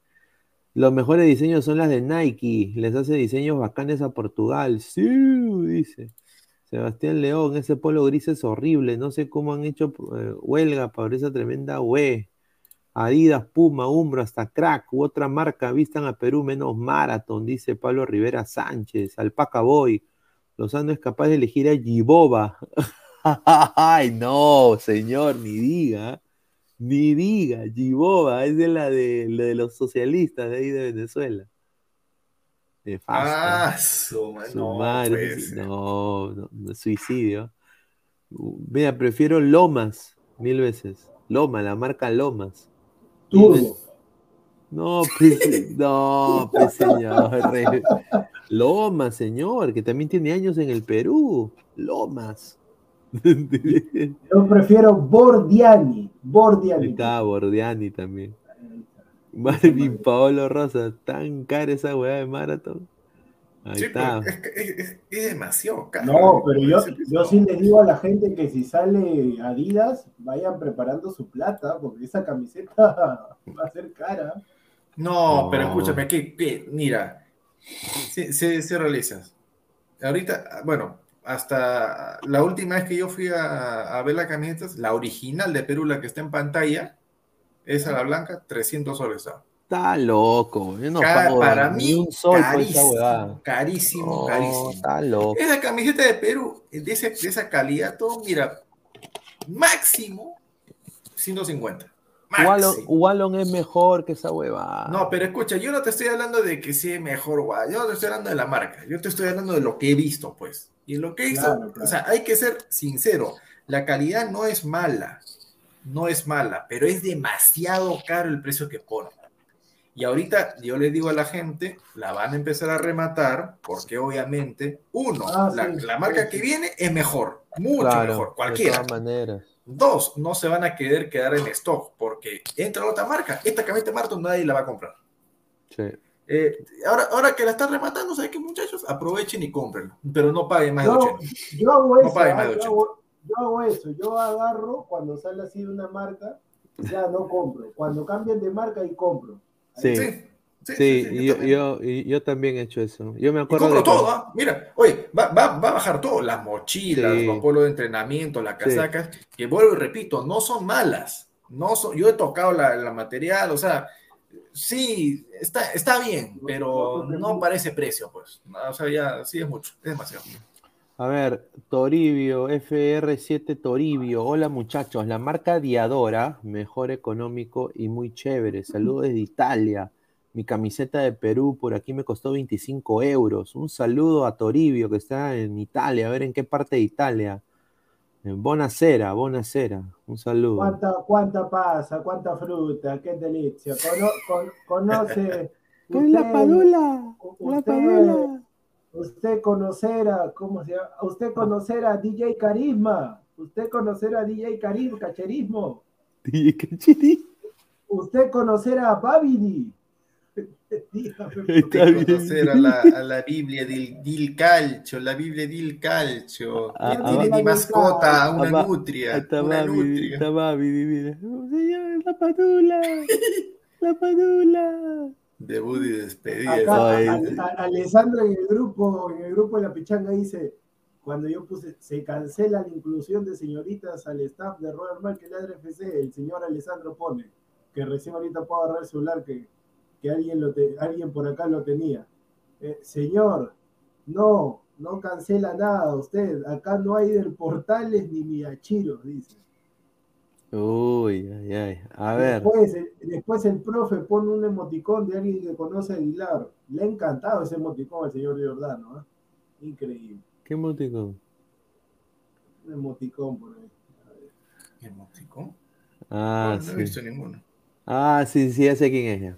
Los mejores diseños son las de Nike, les hace diseños bacanes a Portugal. Sí, dice. Sebastián León, ese polo gris es horrible. No sé cómo han hecho eh, huelga para esa tremenda UE. Adidas, Puma, Umbro, hasta Crack u otra marca vistan a Perú menos Marathon, dice Pablo Rivera Sánchez. Alpaca Boy. Lozano es capaz de elegir a Giboba. (laughs) Ay, no, señor, ni diga. Ni diga. Giboba es de la de, la de los socialistas de ahí de Venezuela. Ah, su, madre, no, no, suicidio. Mira, prefiero Lomas mil veces. Loma, la marca Lomas. No, pues, (laughs) no, pues señor. Lomas, señor, que también tiene años en el Perú. Lomas. Yo prefiero Bordiani. Bordiani. Está Bordiani también. Marvin Paolo Rosa, tan cara esa weá de maratón. Ahí está. Es, demasiado caro. No, pero yo, yo sí les digo a la gente que si sale Adidas, vayan preparando su plata, porque esa camiseta (laughs) va a ser cara. No, pero escúchame, que, mira, se, se, realiza. Ahorita, bueno, hasta la última vez que yo fui a, a ver la camiseta, la original de Perú, la que está en pantalla, esa la blanca, 300 soles. Está loco, yo no pago para mí, un sol carísimo, carísimo, carísimo. Está loco. Esa camiseta de Perú, de, esa calidad, todo, mira, máximo 150. Wallon, es mejor que esa hueva. No, pero escucha, yo no te estoy hablando de que sí es mejor, yo no te estoy hablando de la marca, yo te estoy hablando de lo que he visto, pues. Y lo que hizo, o sea, hay que ser sincero, la calidad no es mala, no es mala, pero es demasiado caro el precio que pone. Y ahorita yo le digo a la gente, la van a empezar a rematar porque obviamente, uno, ah, la, marca que viene es mejor, mucho mejor, cualquiera. De todas maneras. Dos, no se van a querer quedar en stock porque entra otra marca. Esta camioneta Marton nadie la va a comprar. Sí. Eh, ahora, ahora que la están rematando, ¿sabes qué, muchachos? Aprovechen y compren, pero no paguen más de 80. Yo hago eso. Ah, yo, hago, eso. Yo agarro cuando sale así de una marca, ya no compro. Cuando cambian de marca y compro. Sí. Sí, y yo, yo, también he hecho eso. Yo me acuerdo. compro todo, ¿ah? Mira, oye, va, va, va, a bajar todo: las mochilas, los polos de entrenamiento, las casacas, que vuelvo y repito, no son malas. No son, yo he tocado la, la material, o sea, sí, está, está bien, pero no parece precio, pues. O sea, ya sí es mucho, es demasiado. A ver, Toribio, FR7 Toribio. Hola muchachos, la marca Diadora, mejor económico y muy chévere. Saludos desde Italia. Mi camiseta de Perú por aquí me costó 25 euros. Un saludo a Toribio que está en Italia. A ver en qué parte de Italia. En Bonacera, Bonacera. Un saludo. ¿Cuánta, cuánta pasa? ¿Cuánta fruta? ¡Qué delicia! conoce. (laughs) Usted, la padula? la padula. Usted conocerá, ¿cómo se llama? Usted conocerá DJ Carisma. Usted conocerá DJ Carisma, Cacherismo. DJ Cacherismo. Usted conocerá a Babidi. (laughs) Está conocer a la, a la, Biblia del, del, calcio, la Biblia del calcio. Ah, que tiene de mascota una nutria. Está una nutria. Está mira. Señor, la padula. La padula. Debut y despedida. Alessandro en el grupo, en el grupo de la pichanga dice, cuando yo puse, se cancela la inclusión de señoritas al staff de Robert Michael FC, el señor Alessandro pone, que recién ahorita puedo agarrar el celular que que alguien, lo alguien por acá lo tenía. Eh, señor, no, no cancela nada usted. Acá no hay del portales ni miachiros, dice. Uy, ay, ay. A ver. Después, el profe pone un emoticón de alguien que conoce a Aguilar. Le ha encantado ese emoticón al señor Giordano. ¿eh? Increíble. ¿Qué emoticón? Un emoticón por ahí. ¿Emoticón? Ah, no, he visto ninguno. Ah, sí, sí, ya sé quién es ya.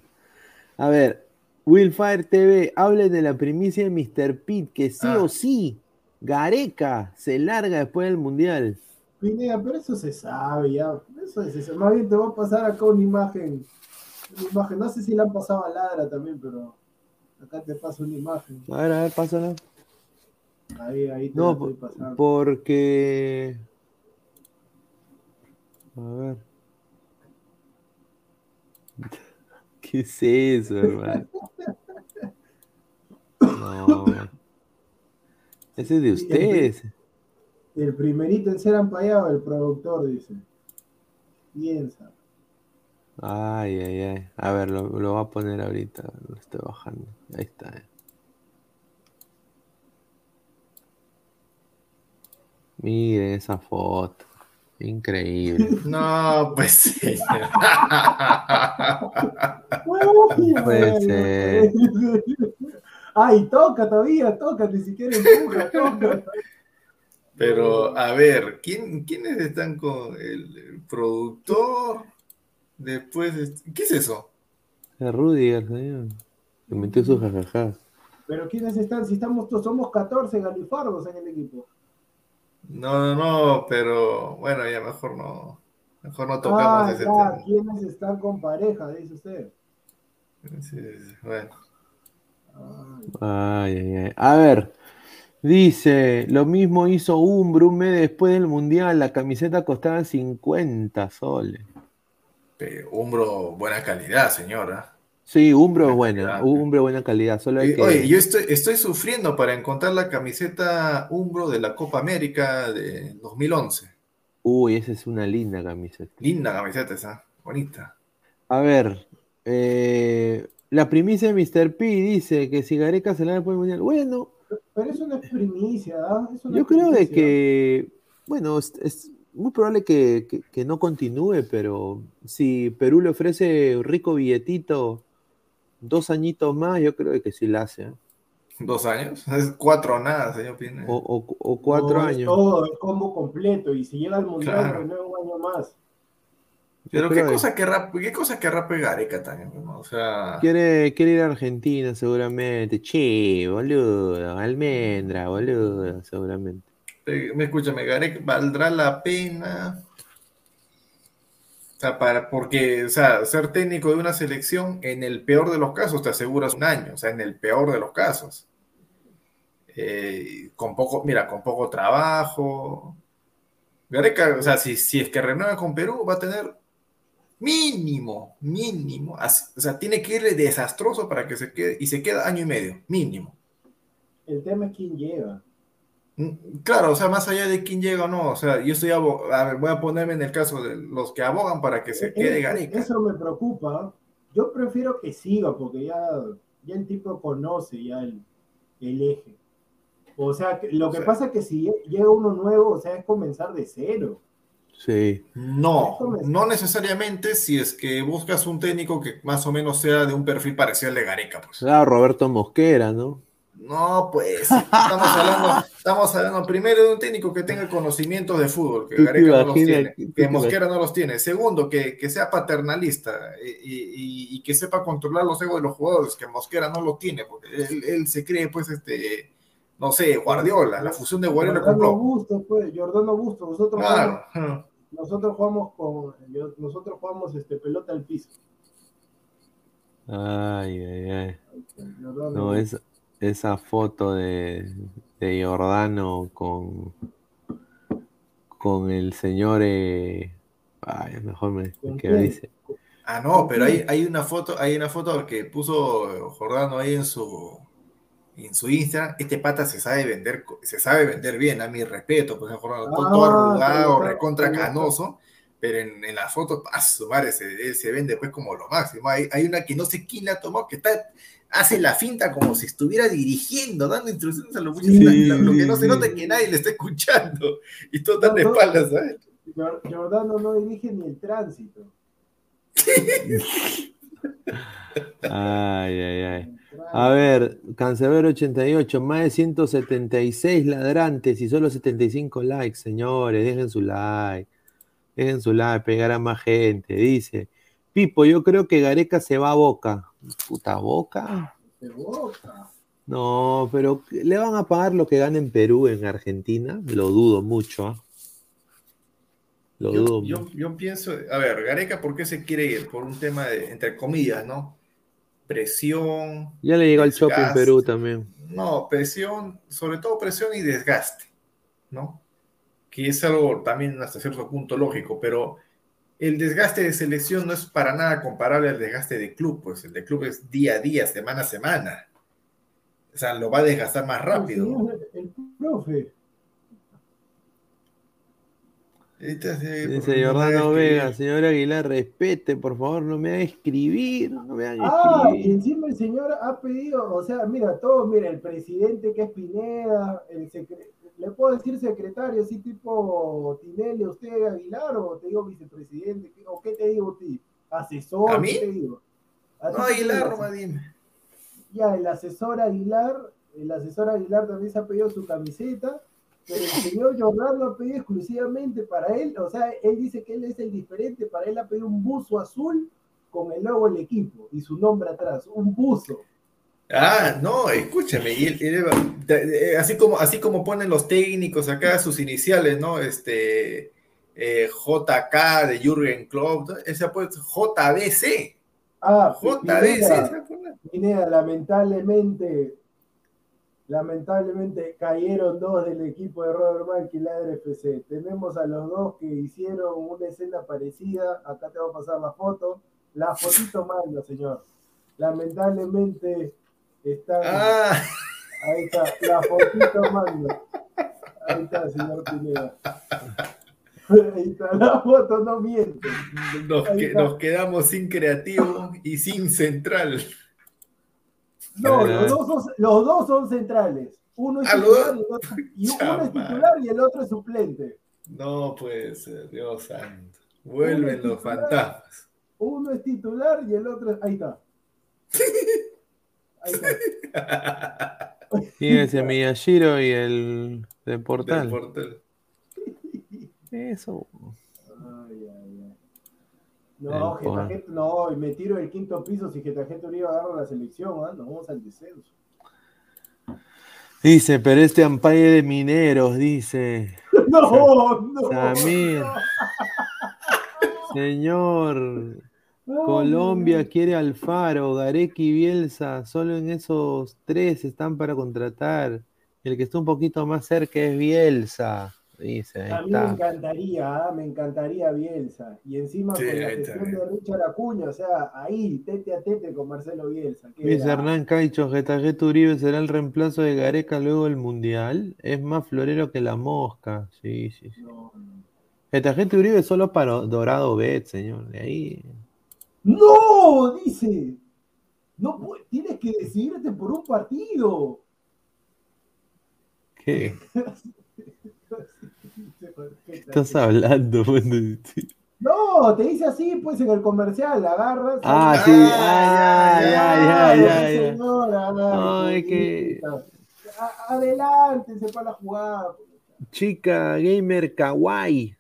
A ver, Willfire TV, hablen de la primicia de Mr. Pitt, que sí o ah. sí, Gareca se larga después del Mundial. Pineda, pero eso se sabe ya. Eso es eso. Más bien te voy a pasar acá una imagen. Una imagen. No sé si la han pasado a Ladra también, pero acá te paso una imagen. A ver, a ver, pásala. Ahí, ahí te no, estoy pasando. Porque. A ver. (laughs) ¿Qué es eso, hermano? (laughs) No. Ese es de ustedes. El, primerito en ser ampallado, el productor, dice. Piensa. Ay, ay, ay. A ver, lo, lo voy a poner ahorita. Lo estoy bajando. Ahí está. Eh. Miren esa foto. Increíble. (laughs) No, pues sí. Puede ser. (laughs) Ay, toca todavía, toca, ni siquiera empuja, toca. Pero, a ver, ¿quién, ¿quiénes están con el, productor? Después, ¿qué es eso? Es Rudy, señor. Se metió su jajaja. Pero ¿quiénes están? Si estamos, somos 14 galifardos en el equipo. No, no, no, pero bueno, ya mejor no. Mejor no tocamos ah, ese tema. ¿Quiénes están con pareja? Dice usted. Sí, bueno. Ay, ay, ay. A ver, dice, lo mismo hizo Umbro un mes después del Mundial, la camiseta costaba 50 soles. Pero Umbro, buena calidad, señora. Sí, Umbro es buena, Umbro buena calidad. Solo hay Oye, yo estoy, estoy sufriendo para encontrar la camiseta Umbro de la Copa América de 2011. Uy, esa es una linda camiseta. Linda camiseta esa, bonita. A ver, eh, la primicia de Mr. P dice que si Gareca se la después del Mundial. Bueno. Pero eso no es primicia, ¿ah? yo creo de que, bueno, es, muy probable que, no continúe, pero si Perú le ofrece rico billetito, dos añitos más, yo creo que sí la hace. ¿eh? ¿Dos años? Es cuatro nada, señor Pine. O, cuatro años. todo el combo completo, y si llega al mundial, claro. un año más. Pero qué cosa, querrá, qué cosa querrá pegar también, o sea... Quiere, quiere ir a Argentina seguramente. Che, boludo, almendra, boludo, seguramente. Me escucha, me Garek, ¿valdrá la pena? O sea, para, porque, o sea, ser técnico de una selección, en el peor de los casos, te aseguras un año, o sea, en el peor de los casos. Eh, con poco, mira, con poco trabajo. Gareca, o sea, si, si es que renueva con Perú, va a tener mínimo, mínimo, o sea, tiene que ir desastroso para que se quede, y se queda año y medio, mínimo. El tema es quién llega. Mm, claro, o sea, más allá de quién llega o no, o sea, yo estoy, a ver, voy a ponerme en el caso de los que abogan para que se eh, quede eh, Gareca. Eso me preocupa. Yo prefiero que siga, porque ya, ya el tipo conoce ya el, eje. O sea, lo que pasa es que si llega uno nuevo, o sea, es comenzar de cero. Sí. No, no necesariamente si es que buscas un técnico que más o menos sea de un perfil parecido al de Gareca. Pues. Ah, Roberto Mosquera, ¿no? No, pues estamos hablando, estamos hablando primero de un técnico que tenga conocimiento de fútbol, que Gareca no los tiene, que Mosquera no los tiene. Segundo, que, que sea paternalista y, y, que sepa controlar los egos de los jugadores, que Mosquera no lo tiene, porque él, él se cree, pues, este, no sé, Guardiola, la fusión de Guardiola con Jordano pues, Jordano Busto, nosotros claro nosotros jugamos con nosotros jugamos este pelota al piso. Ay, ay, ay. No, es, esa foto de, de Jordano con con el señor eh, ay, mejor me, que dice. Ah, no, pero hay, hay una foto, hay una foto que puso Jordano ahí en su en su Instagram, este pata se sabe vender, se sabe vender bien, a mi respeto, pues todo, todo ah, arrugado, recontra canoso, pero en, en la foto, a su madre, se, se vende pues como lo máximo. Hay, hay, una que no sé quién la tomó, que está, hace la finta como si estuviera dirigiendo, dando instrucciones a los muchachos, (laughs) lo, que no se nota es que nadie le está escuchando, y todo tan de espaldas, ¿sabes? Jordano no dirige ni el tránsito. (laughs) ay, ay, ay. A ver, Cancerbero 88, más de 176 ladrantes y solo 75 likes, señores. Dejen su like. Dejen su like, pegar a más gente. Dice, Pipo, yo creo que Gareca se va a Boca. Puta Boca. Boca. No, pero ¿le van a pagar lo que gana en Perú, en Argentina? Lo dudo mucho. ¿ah? Lo dudo yo, yo pienso, a ver, Gareca, ¿por qué se quiere ir? Por un tema de, entre comillas, ¿no? Presión. Ya le llegó al shopping Perú también. No, presión, sobre todo presión y desgaste, ¿no? Que es algo también hasta cierto punto lógico, pero el desgaste de selección no es para nada comparable al desgaste de club, pues el de club es día a día, semana a semana. O sea, lo va a desgastar más rápido. el profe, Dice Jordano Vega, señor Aguilar, respete, por favor, no me haga escribir, no me haga ah, y encima el señor ha pedido, o sea, mira, todos, mira, el presidente que es Pineda, el le puedo decir secretario, así tipo Tinelli, usted Aguilar, o te digo vicepresidente, o qué te digo a ti, asesor, ¿A mí? ¿qué te digo? no, Aguilar, dime. Ya, el asesor Aguilar, el asesor Aguilar también se ha pedido su camiseta, pero el señor Jordan lo ha pedido exclusivamente para él, o sea, él dice que él es el diferente, para él ha pedido un buzo azul con el logo del equipo y su nombre atrás, un buzo. Ah, no, escúchame, así, como, así como ponen los técnicos acá sus iniciales, ¿no? Este eh, JK de Jürgen Klopp, ese ha puesto JBC. Ah, JBC. Pineda, lamentablemente Lamentablemente cayeron dos del equipo de Robert Mark y la FC. Tenemos a los dos que hicieron una escena parecida. Acá te voy a pasar la foto. La fotito manda, señor. Lamentablemente están. Ah. Ahí está, la fotito manda. Ahí está, señor Pineda. Ahí está, la foto no miente. Nos, nos quedamos sin creativo y sin central. No, los dos, son, los dos son centrales. Uno es, titular, y, uno es titular y el otro es suplente. No puede ser, Dios santo. Vuelven los fantasmas. Uno es titular y el otro es. Ahí está. Ahí está. (laughs) Ese Miyashiro y el de Portal. portal. (laughs) Eso. Ay, ay. No, Getafe, no, me tiro el quinto piso si Getafe Uribe agarra la selección, ¿eh? nos vamos al descenso. Dice, pero este ampalle de mineros, dice. (laughs) No, no. Samir. (laughs) Señor. Colombia quiere Alfaro, Gareca y Bielsa. Solo en esos tres están para contratar. El que está un poquito más cerca es Bielsa. Dice, a mí me encantaría, ¿ah? me encantaría Bielsa. Y encima con la gestión de Richard Acuña, o sea, ahí, tete a tete con Marcelo Bielsa. Dice Hernán Caicho, Getafe Uribe será el reemplazo de Gareca luego del Mundial. Es más florero que la mosca. Sí, sí, sí. No, no. Uribe solo para Dorado Bet, señor. De ahí. ¡No! Dice. No tienes que decidirte por un partido. ¿Qué? (laughs) estás hablando? (laughs) No, te dice así, pues en el comercial, agarras. Ah, sí, ah, ya, ya, ya, ya. que... Adelante, sepa la jugada. Chica gamer kawaii.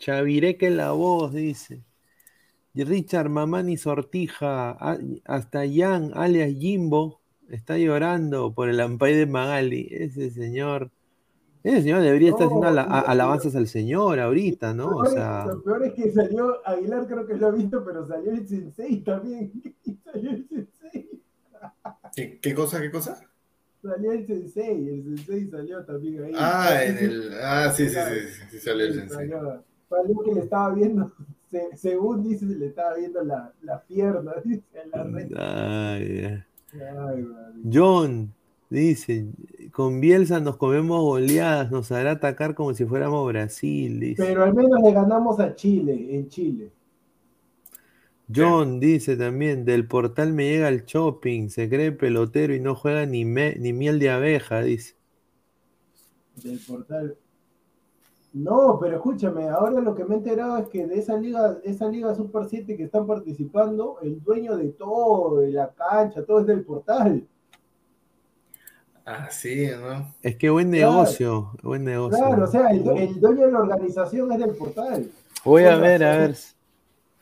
Chavireque en la voz, dice. Richard Mamani Sortija, hasta Jan, alias Jimbo, está llorando por el ampay de Magali. Ese señor ese señor debería estar haciendo alabanzas al Señor ahorita, ¿no? O sea... Lo peor es que salió, Aguilar creo que lo ha visto, pero salió el Sensei también. (laughs) salió el Sensei. ¿Qué, cosa, qué cosa? Salió el Sensei, el Sensei salió también ahí. Ah, en el... Ah, sí, sí, sí, sí, salió el Sensei. Salió, salió que le estaba viendo, (laughs) según dice, le estaba viendo la, la pierna, (laughs) dice, en la red. Ay, Ay, John, Dice, con Bielsa nos comemos goleadas, nos hará atacar como si fuéramos Brasil. Dice. Pero al menos le ganamos a Chile, en Chile. John dice también, del portal me llega el shopping, se cree pelotero y no juega ni, ni miel de abeja, dice. Del portal. No, pero escúchame, ahora lo que me he enterado es que de esa liga, esa liga Super 7 que están participando, el dueño de todo, de la cancha, todo es del portal. Así, ¿no? Es que buen negocio, buen negocio. Claro, o sea, el, dueño de la organización es del portal. Voy a ver, a ver.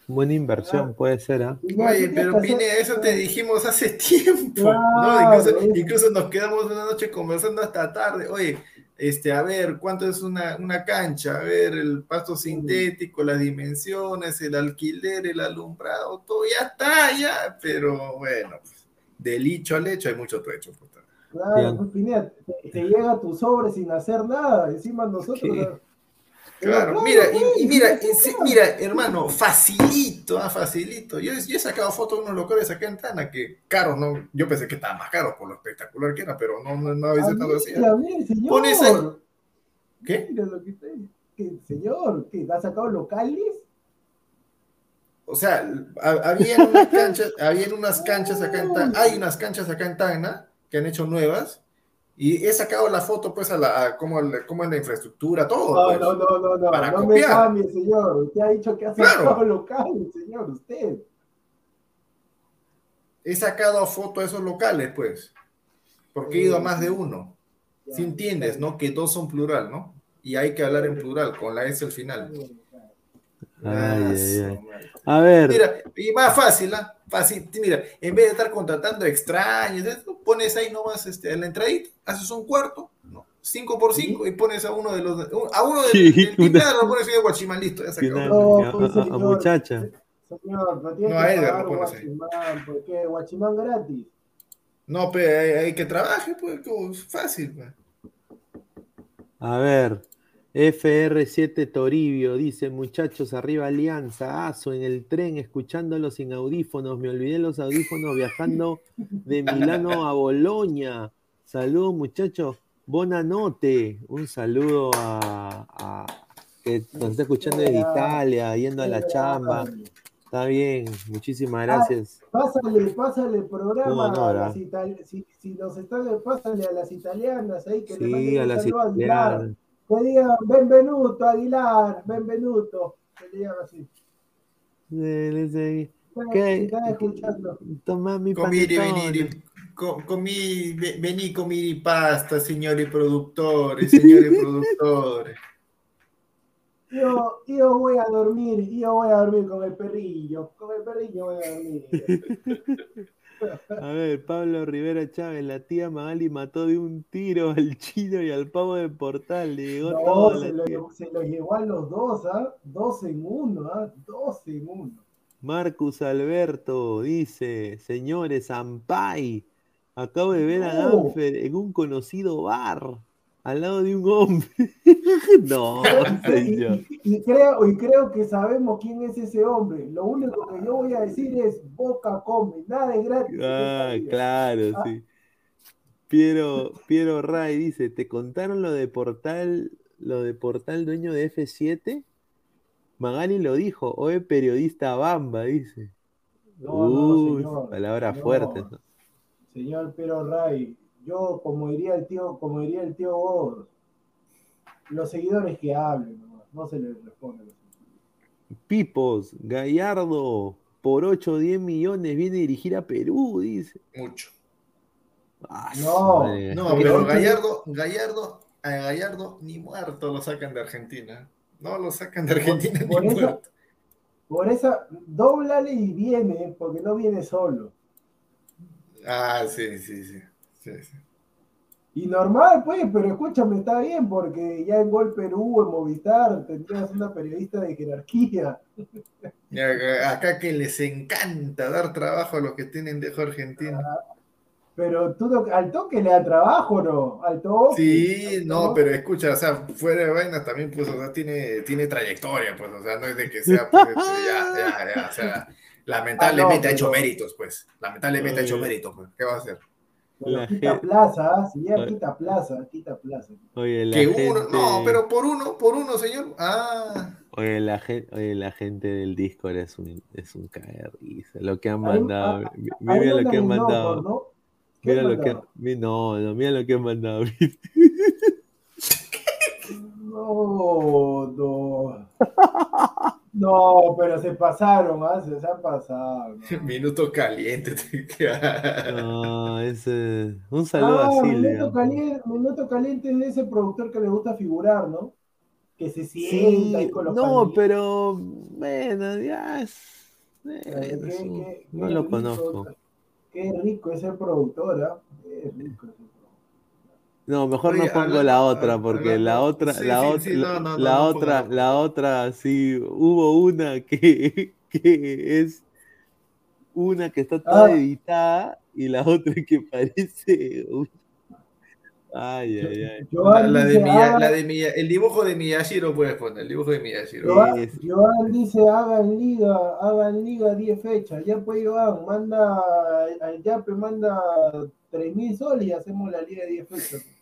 Buena inversión, puede ser, ¿ah? Oye, pero Pine, eso te dijimos hace (laughs) tiempo, ¿no? Incluso, nos quedamos una noche conversando hasta tarde. Oye, este, a ver, ¿cuánto es una, una cancha? A ver, el pasto sintético, las dimensiones, el alquiler, el alumbrado, todo ya está, ya. Pero bueno, pues, del hecho al hecho hay mucho trecho. Pues, Claro, pues Pineda, te, llega tu sobre sin hacer nada, encima nosotros. Claro, mira, y, mira, mira, hermano, facilito, ah, facilito. Yo, yo, he sacado fotos de unos locales acá en Tana que caros, no, yo pensé que estaban más caros por lo espectacular que era, pero no, no, no había estado así. Pones. ¿Qué? Mira lo que ¿Qué, señor, ¿qué? ¿has sacado locales? O sea, había unas canchas, había unas canchas acá en Tana, hay unas canchas acá en Tana que han hecho nuevas. Y he sacado la foto, pues, a la, a cómo, es la infraestructura, todo. No, pues, no, no, no, no, para no me cambie, señor. Usted ha dicho que ha sacado locales, señor, usted. He sacado foto a esos locales, pues, porque he ido a más de uno. Si entiendes, ¿no? Que dos son plural, ¿no? Y hay que hablar en plural, con la S al final. A ver. Mira, y más fácil, ¿ah? Fácil, mira, en vez de estar contratando extraños, pones ahí nomás este, en la entradita, haces un cuarto, ¿no? 5 por 5 y pones a uno de los a uno de sí, del (laughs) lo pones ahí de Guachimán, listo, ya se acabó. No, pues, a, muchacha. Señor, no, tiene no a Edgar lo pones ahí. Porque Guachimán gratis. No, pero hay, que trabaje, pues, fácil. Pues. A ver, FR7 Toribio dice, muchachos, arriba Alianza, Aso en el tren, escuchándolo sin audífonos, me olvidé los audífonos viajando de Milano a Boloña. Saludos muchachos, note, un saludo a, que nos está escuchando desde Italia, yendo a la chamba. Está bien, muchísimas gracias. pásale, pásale el programa a las si, si, nos están, pásale a las italianas ahí que sí, a las italianas. Que digan, benvenuto, Aguilar, benvenuto. Que digan así. Sí, ¿Qué? Escuchando. Toma mi Comiri, venir, comí, vení, comí pasta, señores productores, señores (laughs) productores. Yo, yo voy a dormir, yo voy a dormir con el perrillo, con el perrillo voy a dormir. (laughs) A ver, Pablo Rivera Chávez, la tía Magali mató de un tiro al chino y al pavo de portal. Le llegó todo se, lo, se, lo, llevó a los dos, ¿ah? Dos en uno, ¿ah? Dos en uno. Marcus Alberto dice, señores, Ampay, acabo de ver a Danfer en un conocido bar al lado de un hombre. (laughs) no, señor. Y, creo, y creo que sabemos quién es ese hombre. Lo único que yo voy a decir es Boca come, nada es gratis. Ah, claro, ah. sí. Piero, Piero Ray dice, ¿te contaron lo de Portal, lo de Portal dueño de F7? Magali lo dijo, hoy periodista Bamba, dice. No, no, palabras fuertes. Señor Piero Ray, yo, como diría el tío, como diría el tío vos, los seguidores que hablen, no, se les responde. Pipos, Gallardo, por 8 o 10 millones viene a dirigir a Perú, dice. Mucho. Ah, no, no, pero Gallardo, Gallardo, a Gallardo ni muerto lo sacan de Argentina. No lo sacan de Argentina por, ni muerto. Por esa, doblale y viene, porque no viene solo. Ah, sí, sí, sí. Y normal, pues, pero escúchame, está bien, porque ya en Gol Perú, en Movistar, tendrías una periodista de jerarquía. Acá que les encanta dar trabajo a los que tienen dejo argentino. Ah, pero tú al toque le da trabajo, ¿no? Al toque. Sí, no, pero escucha, o sea, fuera de vainas también, pues, o sea, tiene, tiene trayectoria, pues, o sea, no es de que sea, pues, este, ya, ya, ya, o sea, (laughs) lamentablemente ah, ha hecho méritos, pues, lamentablemente ha hecho méritos, pues, ¿qué va a hacer? Quita plaza, quita plaza, quita plaza. Oye, la que gente... uno, no, pero por uno, por uno, señor. Ah. Oye, la gente, oye, la gente del Discord es un, es un caer Lo que han mandado. mira lo que han mandado. Mira lo que no, no, mira lo que han mandado. (laughs) no, no. (laughs) No, pero se pasaron, ¿ah? se, han pasado. (laughs) Minuto caliente. (laughs) no, ese... Un saludo ah, así. Minuto caliente, minuto caliente es ese productor que le gusta figurar, ¿no? Que se sienta sí, con los No, pero bueno, ya es. no lo conozco. Qué rico ese productor, ¿ah? Qué rico ese no, mejor no pongo la otra, porque la otra, la otra, la otra, la otra, sí, hubo una que, (laughs) que es una que está toda ah. editada y la otra que parece. Ay, ay, ay. La, de la de el dibujo de Miyashiro puedes poner, el dibujo de Miyashiro. Joan, Joan dice, hagan liga, hagan liga 10 fechas. Ya pues Joan, manda, al Yape manda 3.000 soles y hacemos la liga de 10 fechas.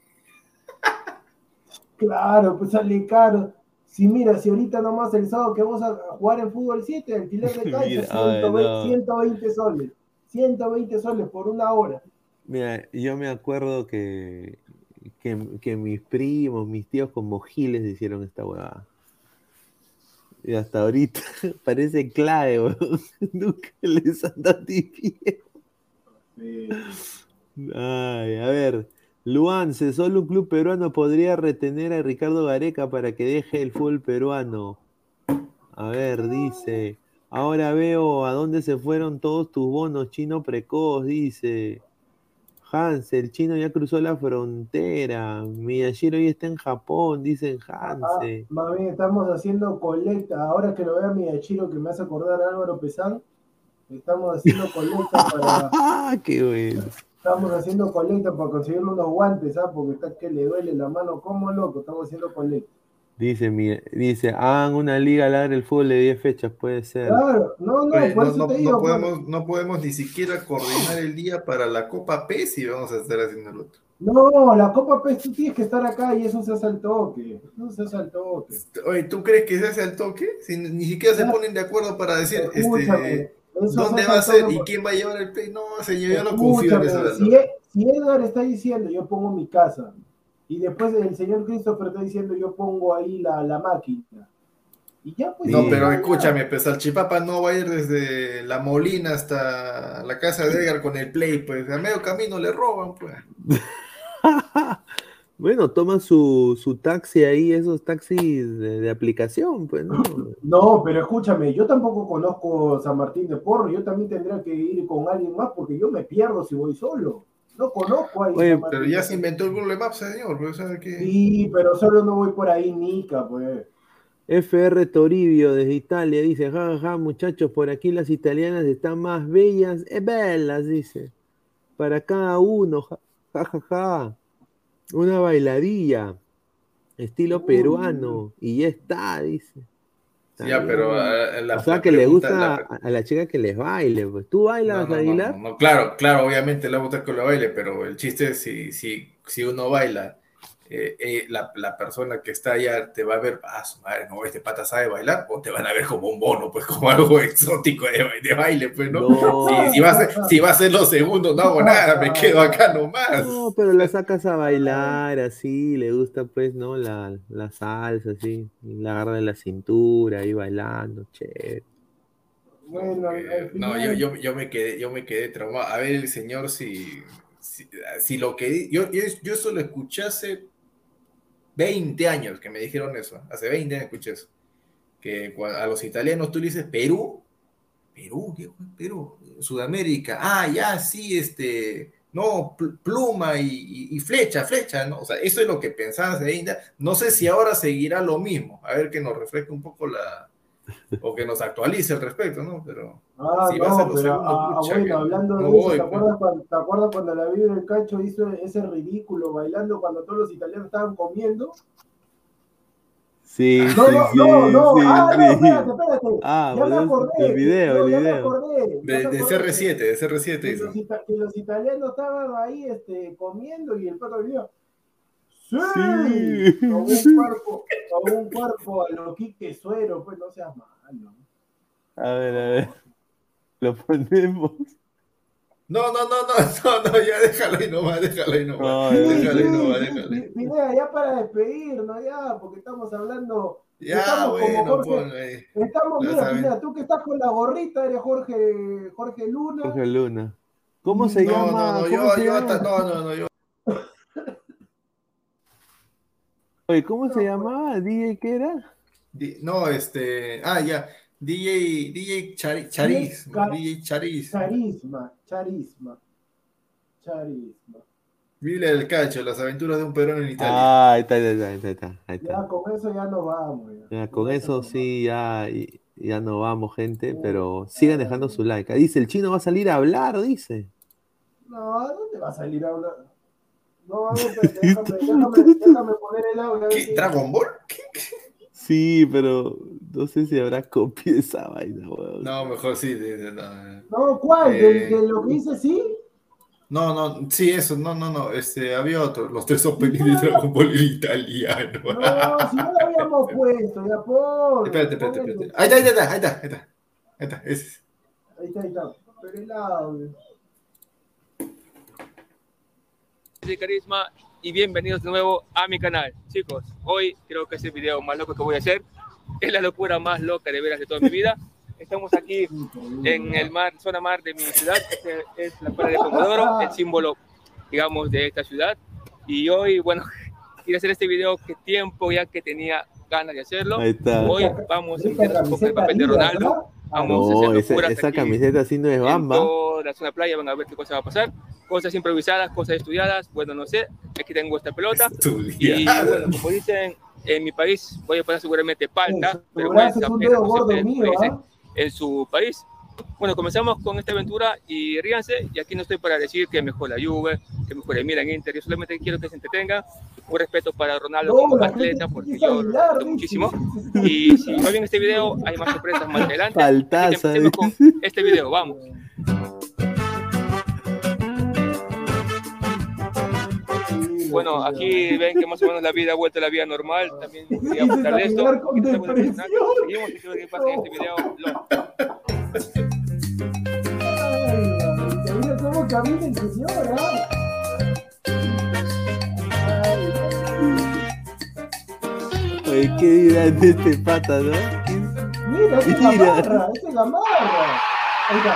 Claro, pues sale caro. Si mira, si ahorita nomás el sábado que vamos a jugar en fútbol 7, el alquiler de (laughs) cancha, 120, soles. 120 soles por una hora. Mira, yo me acuerdo que, que, mis primos, mis tíos como giles hicieron esta huevada. Y hasta ahorita (laughs) parece clave, weón. (laughs) Nunca les han dado Ay, a ver. Luance, solo un club peruano podría retener a Ricardo Gareca para que deje el fútbol peruano. A ver, dice. Ahora veo a dónde se fueron todos tus bonos, chino precoz, dice. Hans, el chino ya cruzó la frontera. Miyashiro ya está en Japón, dicen Hans. Ah, mami, estamos haciendo colecta. Ahora que lo vea Miyashiro, que me hace acordar a Álvaro Pesán, estamos haciendo (laughs) colecta para. ¡Ah, (laughs) qué bueno! Estamos haciendo colecta para conseguirle unos guantes, ¿ah? Porque está que le duele la mano como loco, estamos haciendo colecta. Dice, dice, hagan una liga larga el fútbol de 10 fechas, puede ser. Claro, no, no, por eso te digo, no, podemos, no podemos ni siquiera coordinar el día para la Copa P si vamos a estar haciendo el otro. No, la Copa P tú tienes que estar acá y eso se hace al toque. No se hace al toque. Oye, ¿tú crees que se hace al toque? Si ni siquiera se ponen de acuerdo para decir, este, ¿Dónde va a ser y quién va a llevar el play? No, señor, yo no confío en eso. Si, si Edgar está diciendo, yo pongo mi casa, y después el señor Christopher está diciendo yo pongo ahí la, la máquina. Y ya pues. No, pero escúchame, pues al Chipapa no va a ir desde la Molina hasta la casa de Edgar con el Play, pues a medio camino le roban, pues. (laughs) Bueno, toma su, su, taxi ahí, esos taxis de, aplicación, pues, ¿no? (laughs) No, pero escúchame, yo tampoco conozco San Martín de Porro, yo también tendría que ir con alguien más porque yo me pierdo si voy solo. No conozco ahí. pero ya se inventó el Google Maps, señor. Pues, que... Sí, pero solo no voy por ahí, Nica, pues. FR Toribio desde Italia dice, jajaja, ja, muchachos, por aquí las italianas están más bellas, es bellas, dice. Para cada uno, jajaja. Ja, una bailadilla, estilo peruano, y ya está, dice. ya, pero la, o sea, que le gusta a la chica que les baile, pues. ¿Tú bailas, no, no, claro, claro, obviamente le gusta que lo baile, pero el chiste es si, si, si uno baila eh, eh, la, la, persona que está allá te va a ver, ah, su madre, no, este pata sabe bailar, o te van a ver como un bono, pues (laughs) como algo exótico de, de baile, pues, ¿no? Si, si, va a ser, si va a ser los segundos, no hago nada, me quedo acá nomás. No, pero la sacas a bailar así, le gusta, pues, ¿no? La, la salsa, así, la agarra de la cintura, ahí bailando, che. Bueno, no, yo, yo, yo, me quedé, yo me quedé traumado. A ver, el señor, si, si, si lo que yo, yo, yo eso lo escuchase 20 años que me dijeron eso. Hace 20 años escuché eso. Que a los italianos tú le dices Perú. Perú, ¿qué Perú? Sudamérica. Ah, ya, sí, este. No, pluma y, flecha, flecha, ¿no? O sea, eso es lo que pensaban hace 20 No sé si ahora seguirá lo mismo. A ver que nos refresque un poco la. O que nos actualice al respecto, ¿no? Pero. Ah, si no, va a pero, ah, bueno, hablando de eso, ¿te, acuerdas cuando, ¿te acuerdas cuando la Biblia del Cacho hizo ese ridículo bailando cuando todos los italianos estaban comiendo? Sí, no, sí, no, sí, no, no, sí, ah, sí. no, espérate, espérate. Ah, ya me acordé. El video, no, el ya video. me acordé. De, de CR7, de CR7 que hizo. los, ita que los italianos estaban ahí este, comiendo y el pato venía. ¡Sí! Sí. Con un cuerpo, con un cuerpo a lo Quique Suero, pues no seas malo. A ver, a ver. Lo ponemos. No, no, no, no, (laughs) no, no, ya déjalo ahí nomás, déjalo ahí nomás. No, déjalo ahí sí, nomás, sí, déjalo ya para despedirnos, ya, porque estamos hablando. Ya, estamos como bueno, Jorge, ahí. Estamos, mira. Pineda, tú que estás con la gorrita, eres Jorge, Jorge Luna. Jorge Luna. ¿Cómo se No, llama? no, no, ¿Cómo yo, se yo, no, no, no, yo. Oye, ¿cómo se llamaba? ¿DJ qué era? di- No, este, ah, ya, DJ, DJ Chari- Charis, Ca- DJ Charis. Charisma, charisma, charisma. Biblia del Cacho, las aventuras de un peruano en Italia. Ah, ahí está, ahí está, ahí está, ahí está. Ya con eso ya nos vamos. Ya, Ya, con eso sí, ya, ya no vamos, gente, pero sigan dejando su like. Dice, el chino va a salir a hablar, dice. No, ¿dónde va a salir a hablar? No, espérate, (laughs) déjame, déjame, (laughs) déjame poner el audio. ¿Qué? ¿Dragon Ball? ¿Qué? Sí, pero no sé si habrá copia de esa vaina, weón. No, mejor sí. de- de- no. No, ¿cuál? Eh, ¿De, de lo que dice sí? No, no, sí, eso, no, no, no, este, había otro, los tres openings de Dragon Ball en italiano. No, si no lo habíamos (laughs) puesto, ya por. Espérate, espérate, espérate. Ahí está, ahí está, ahí está, ahí está, ahí está, ese es. Ahí está, ahí está. Pero el audio. De Carisma y bienvenidos de nuevo a mi canal. Chicos, hoy creo que es el video más loco que voy a hacer. Es la locura más loca de veras de toda mi vida. Estamos aquí en el mar, zona mar de mi ciudad, que es la playa de Comodoro, el símbolo, digamos, de esta ciudad. Y hoy, bueno, (laughs) quiero hacer este video que tiempo ya que tenía ganas de hacerlo. Ahí está. Hoy vamos a un poco el papel de Ronaldo. ¿no? Vamos a No, hacer esa, locuras esa aquí camiseta así no es en bamba. toda la zona playa, van a ver qué cosa va a pasar. Cosas improvisadas, cosas estudiadas, bueno, no sé. Aquí tengo esta pelota. Y bueno, como dicen en mi país, voy a poner seguramente palta, Su pero brazo bueno, es un es dedo como gordo ustedes mío, ¿ah? en su país. Bueno, comenzamos con esta aventura y ríanse. Y aquí no estoy para decir que mejor la Juve, que mejor el Milan Inter. Yo solamente quiero que se entretengan. Un respeto para Ronaldo No, como atleta, porque yo lo respeto muchísimo. Y si no ven este video, hay más sorpresas más adelante. Así que Faltaza, empecemos con este video. Vamos. Bueno, aquí ven que más o menos la vida ha vuelto a la vida normal. También (laughs) quería Dices mostrarles esto. Seguimos y quiero que pase en este video. Lo- Ay, cómo camina el ¿qué este pata, no? Mira, esa es la marra, esa es la marra. Ahí está.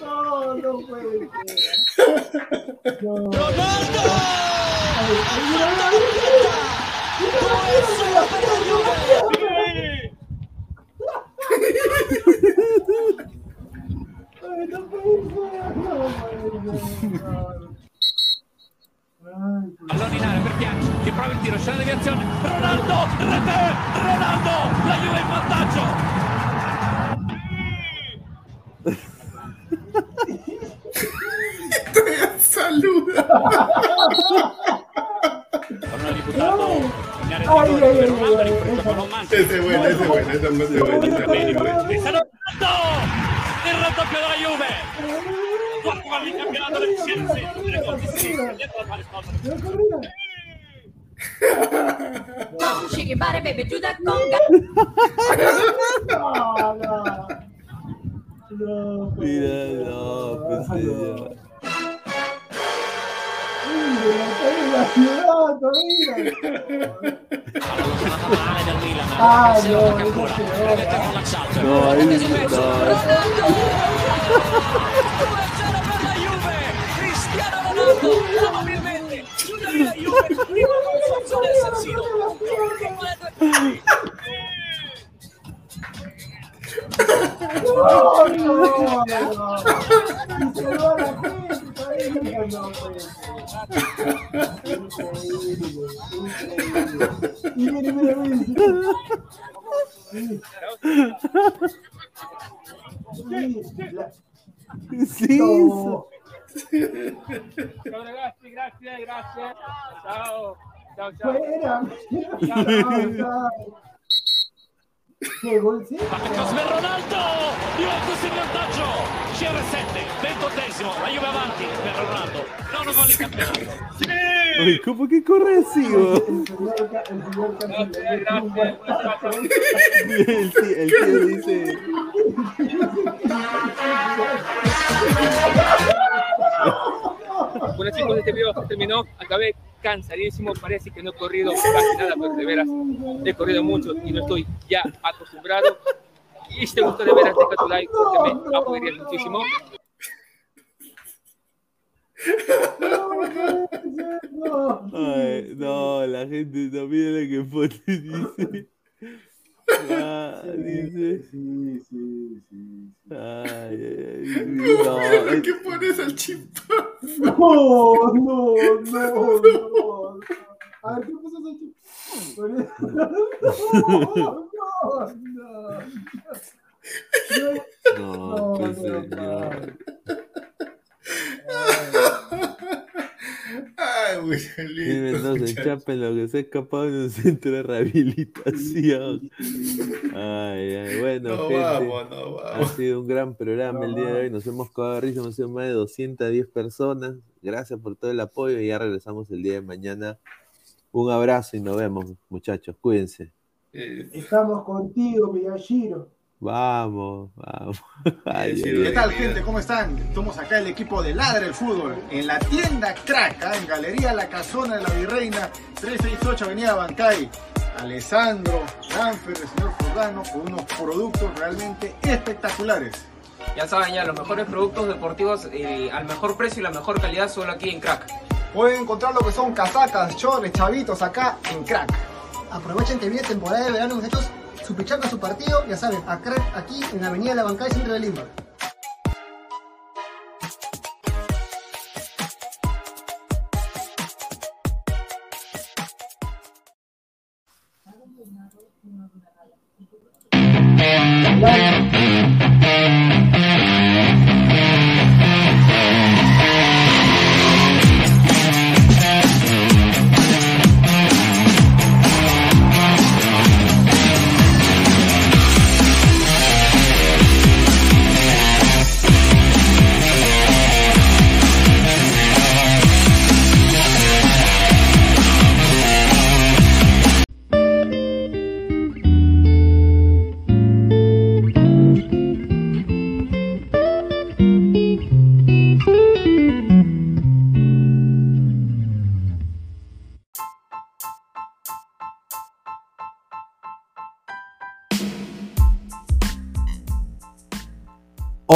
No, no puede ser. No. ¡Ronaldo! Ay, no puede ser, no puede ser. Ay, Pallone in area per Bianchi che prova il tiro, c'è la deviazione. Ronaldo, rete, Ronaldo, la Juve in vantaggio. Saluda. Con un diputato in area Ay, di rigore, ay, dove Ronaldo ay, rincorre con un manto. Ese es bueno, ese es bueno, ese es muy bueno. ese es bueno. E sarà Ronaldo! Il raddoppio della Juve! Gol di sinistra, dietro la rispondere. Shake your body, baby, do that conga. no, no. No, Mira, no, pues Milan. Ah, no, no, no. No, ahí no. Ronaldo, probabilmente. Chiude la Juve. Prima consenso del San Siro. No, no, no. Y se va la gente todavía. No puede ser. Increíble, increíble. Y mire, mire, mire. Sí, la- Sí, no. Ciao ragazzi, grazie, grazie. Ciao. Ciao, ciao. Fuera. Chao, Che gol sì? Cosme Ronaldo! Juventus in vantaggio! CR7, 28esimo, la Juve avanti per Ronaldo. Nono gol in campionato. Sì! Oye, ¿cómo que corre así, weón? El señor, ca- el señor Grazie, Camilo. grazie. El tío, el tío dice. (laughs) Bueno chicos, este video terminó. Acabé cansadísimo. Parece que no he corrido casi nada, pero de veras he corrido mucho y no estoy ya acostumbrado. Y si te gustó de veras, deja tu like porque me apoyarías muchísimo. Ay, no, la gente no mira lo que pone, dice. Ah, dice. Sí, sí, sí. Ay, ay, ay, (laughs) no, es- ¿Qué pones al chip? (laughs) No, no, no, no. A ver, ¿qué pasó aquí? No, no, no. no, pues no, señor. (laughs) Ay, muy lindo. Mendoza, enchapen lo que se ha escapado en un centro de rehabilitación. Ay, ay, bueno, No gente. vamos, no Ha vamos. sido un gran programa el día de hoy. Nos hemos cagado de risa, hemos sido más de 210 personas. Gracias por todo el apoyo y ya regresamos el día de mañana. Un abrazo y nos vemos, muchachos. Cuídense. Estamos contigo, Miyashiro. Vamos, vamos. (laughs) Ay, ay, ¿Qué ay. tal, gente? ¿Cómo están? Estamos acá el equipo de Ladra el Fútbol en la tienda Crack, ¿ah? en Galería La Casona de la Virreina, 368 Avenida Bancay. Alessandro, Danfer, el señor Jordano, con unos productos realmente espectaculares. Ya saben, ya los mejores productos deportivos eh, al mejor precio y la mejor calidad solo aquí en Crack. Pueden encontrar lo que son casacas, chores, chavitos acá en Crack. Aprovechen que viene temporada de verano, muchachos su su partido, ya saben, acá, aquí en la Avenida La Bancay, centro de Lima.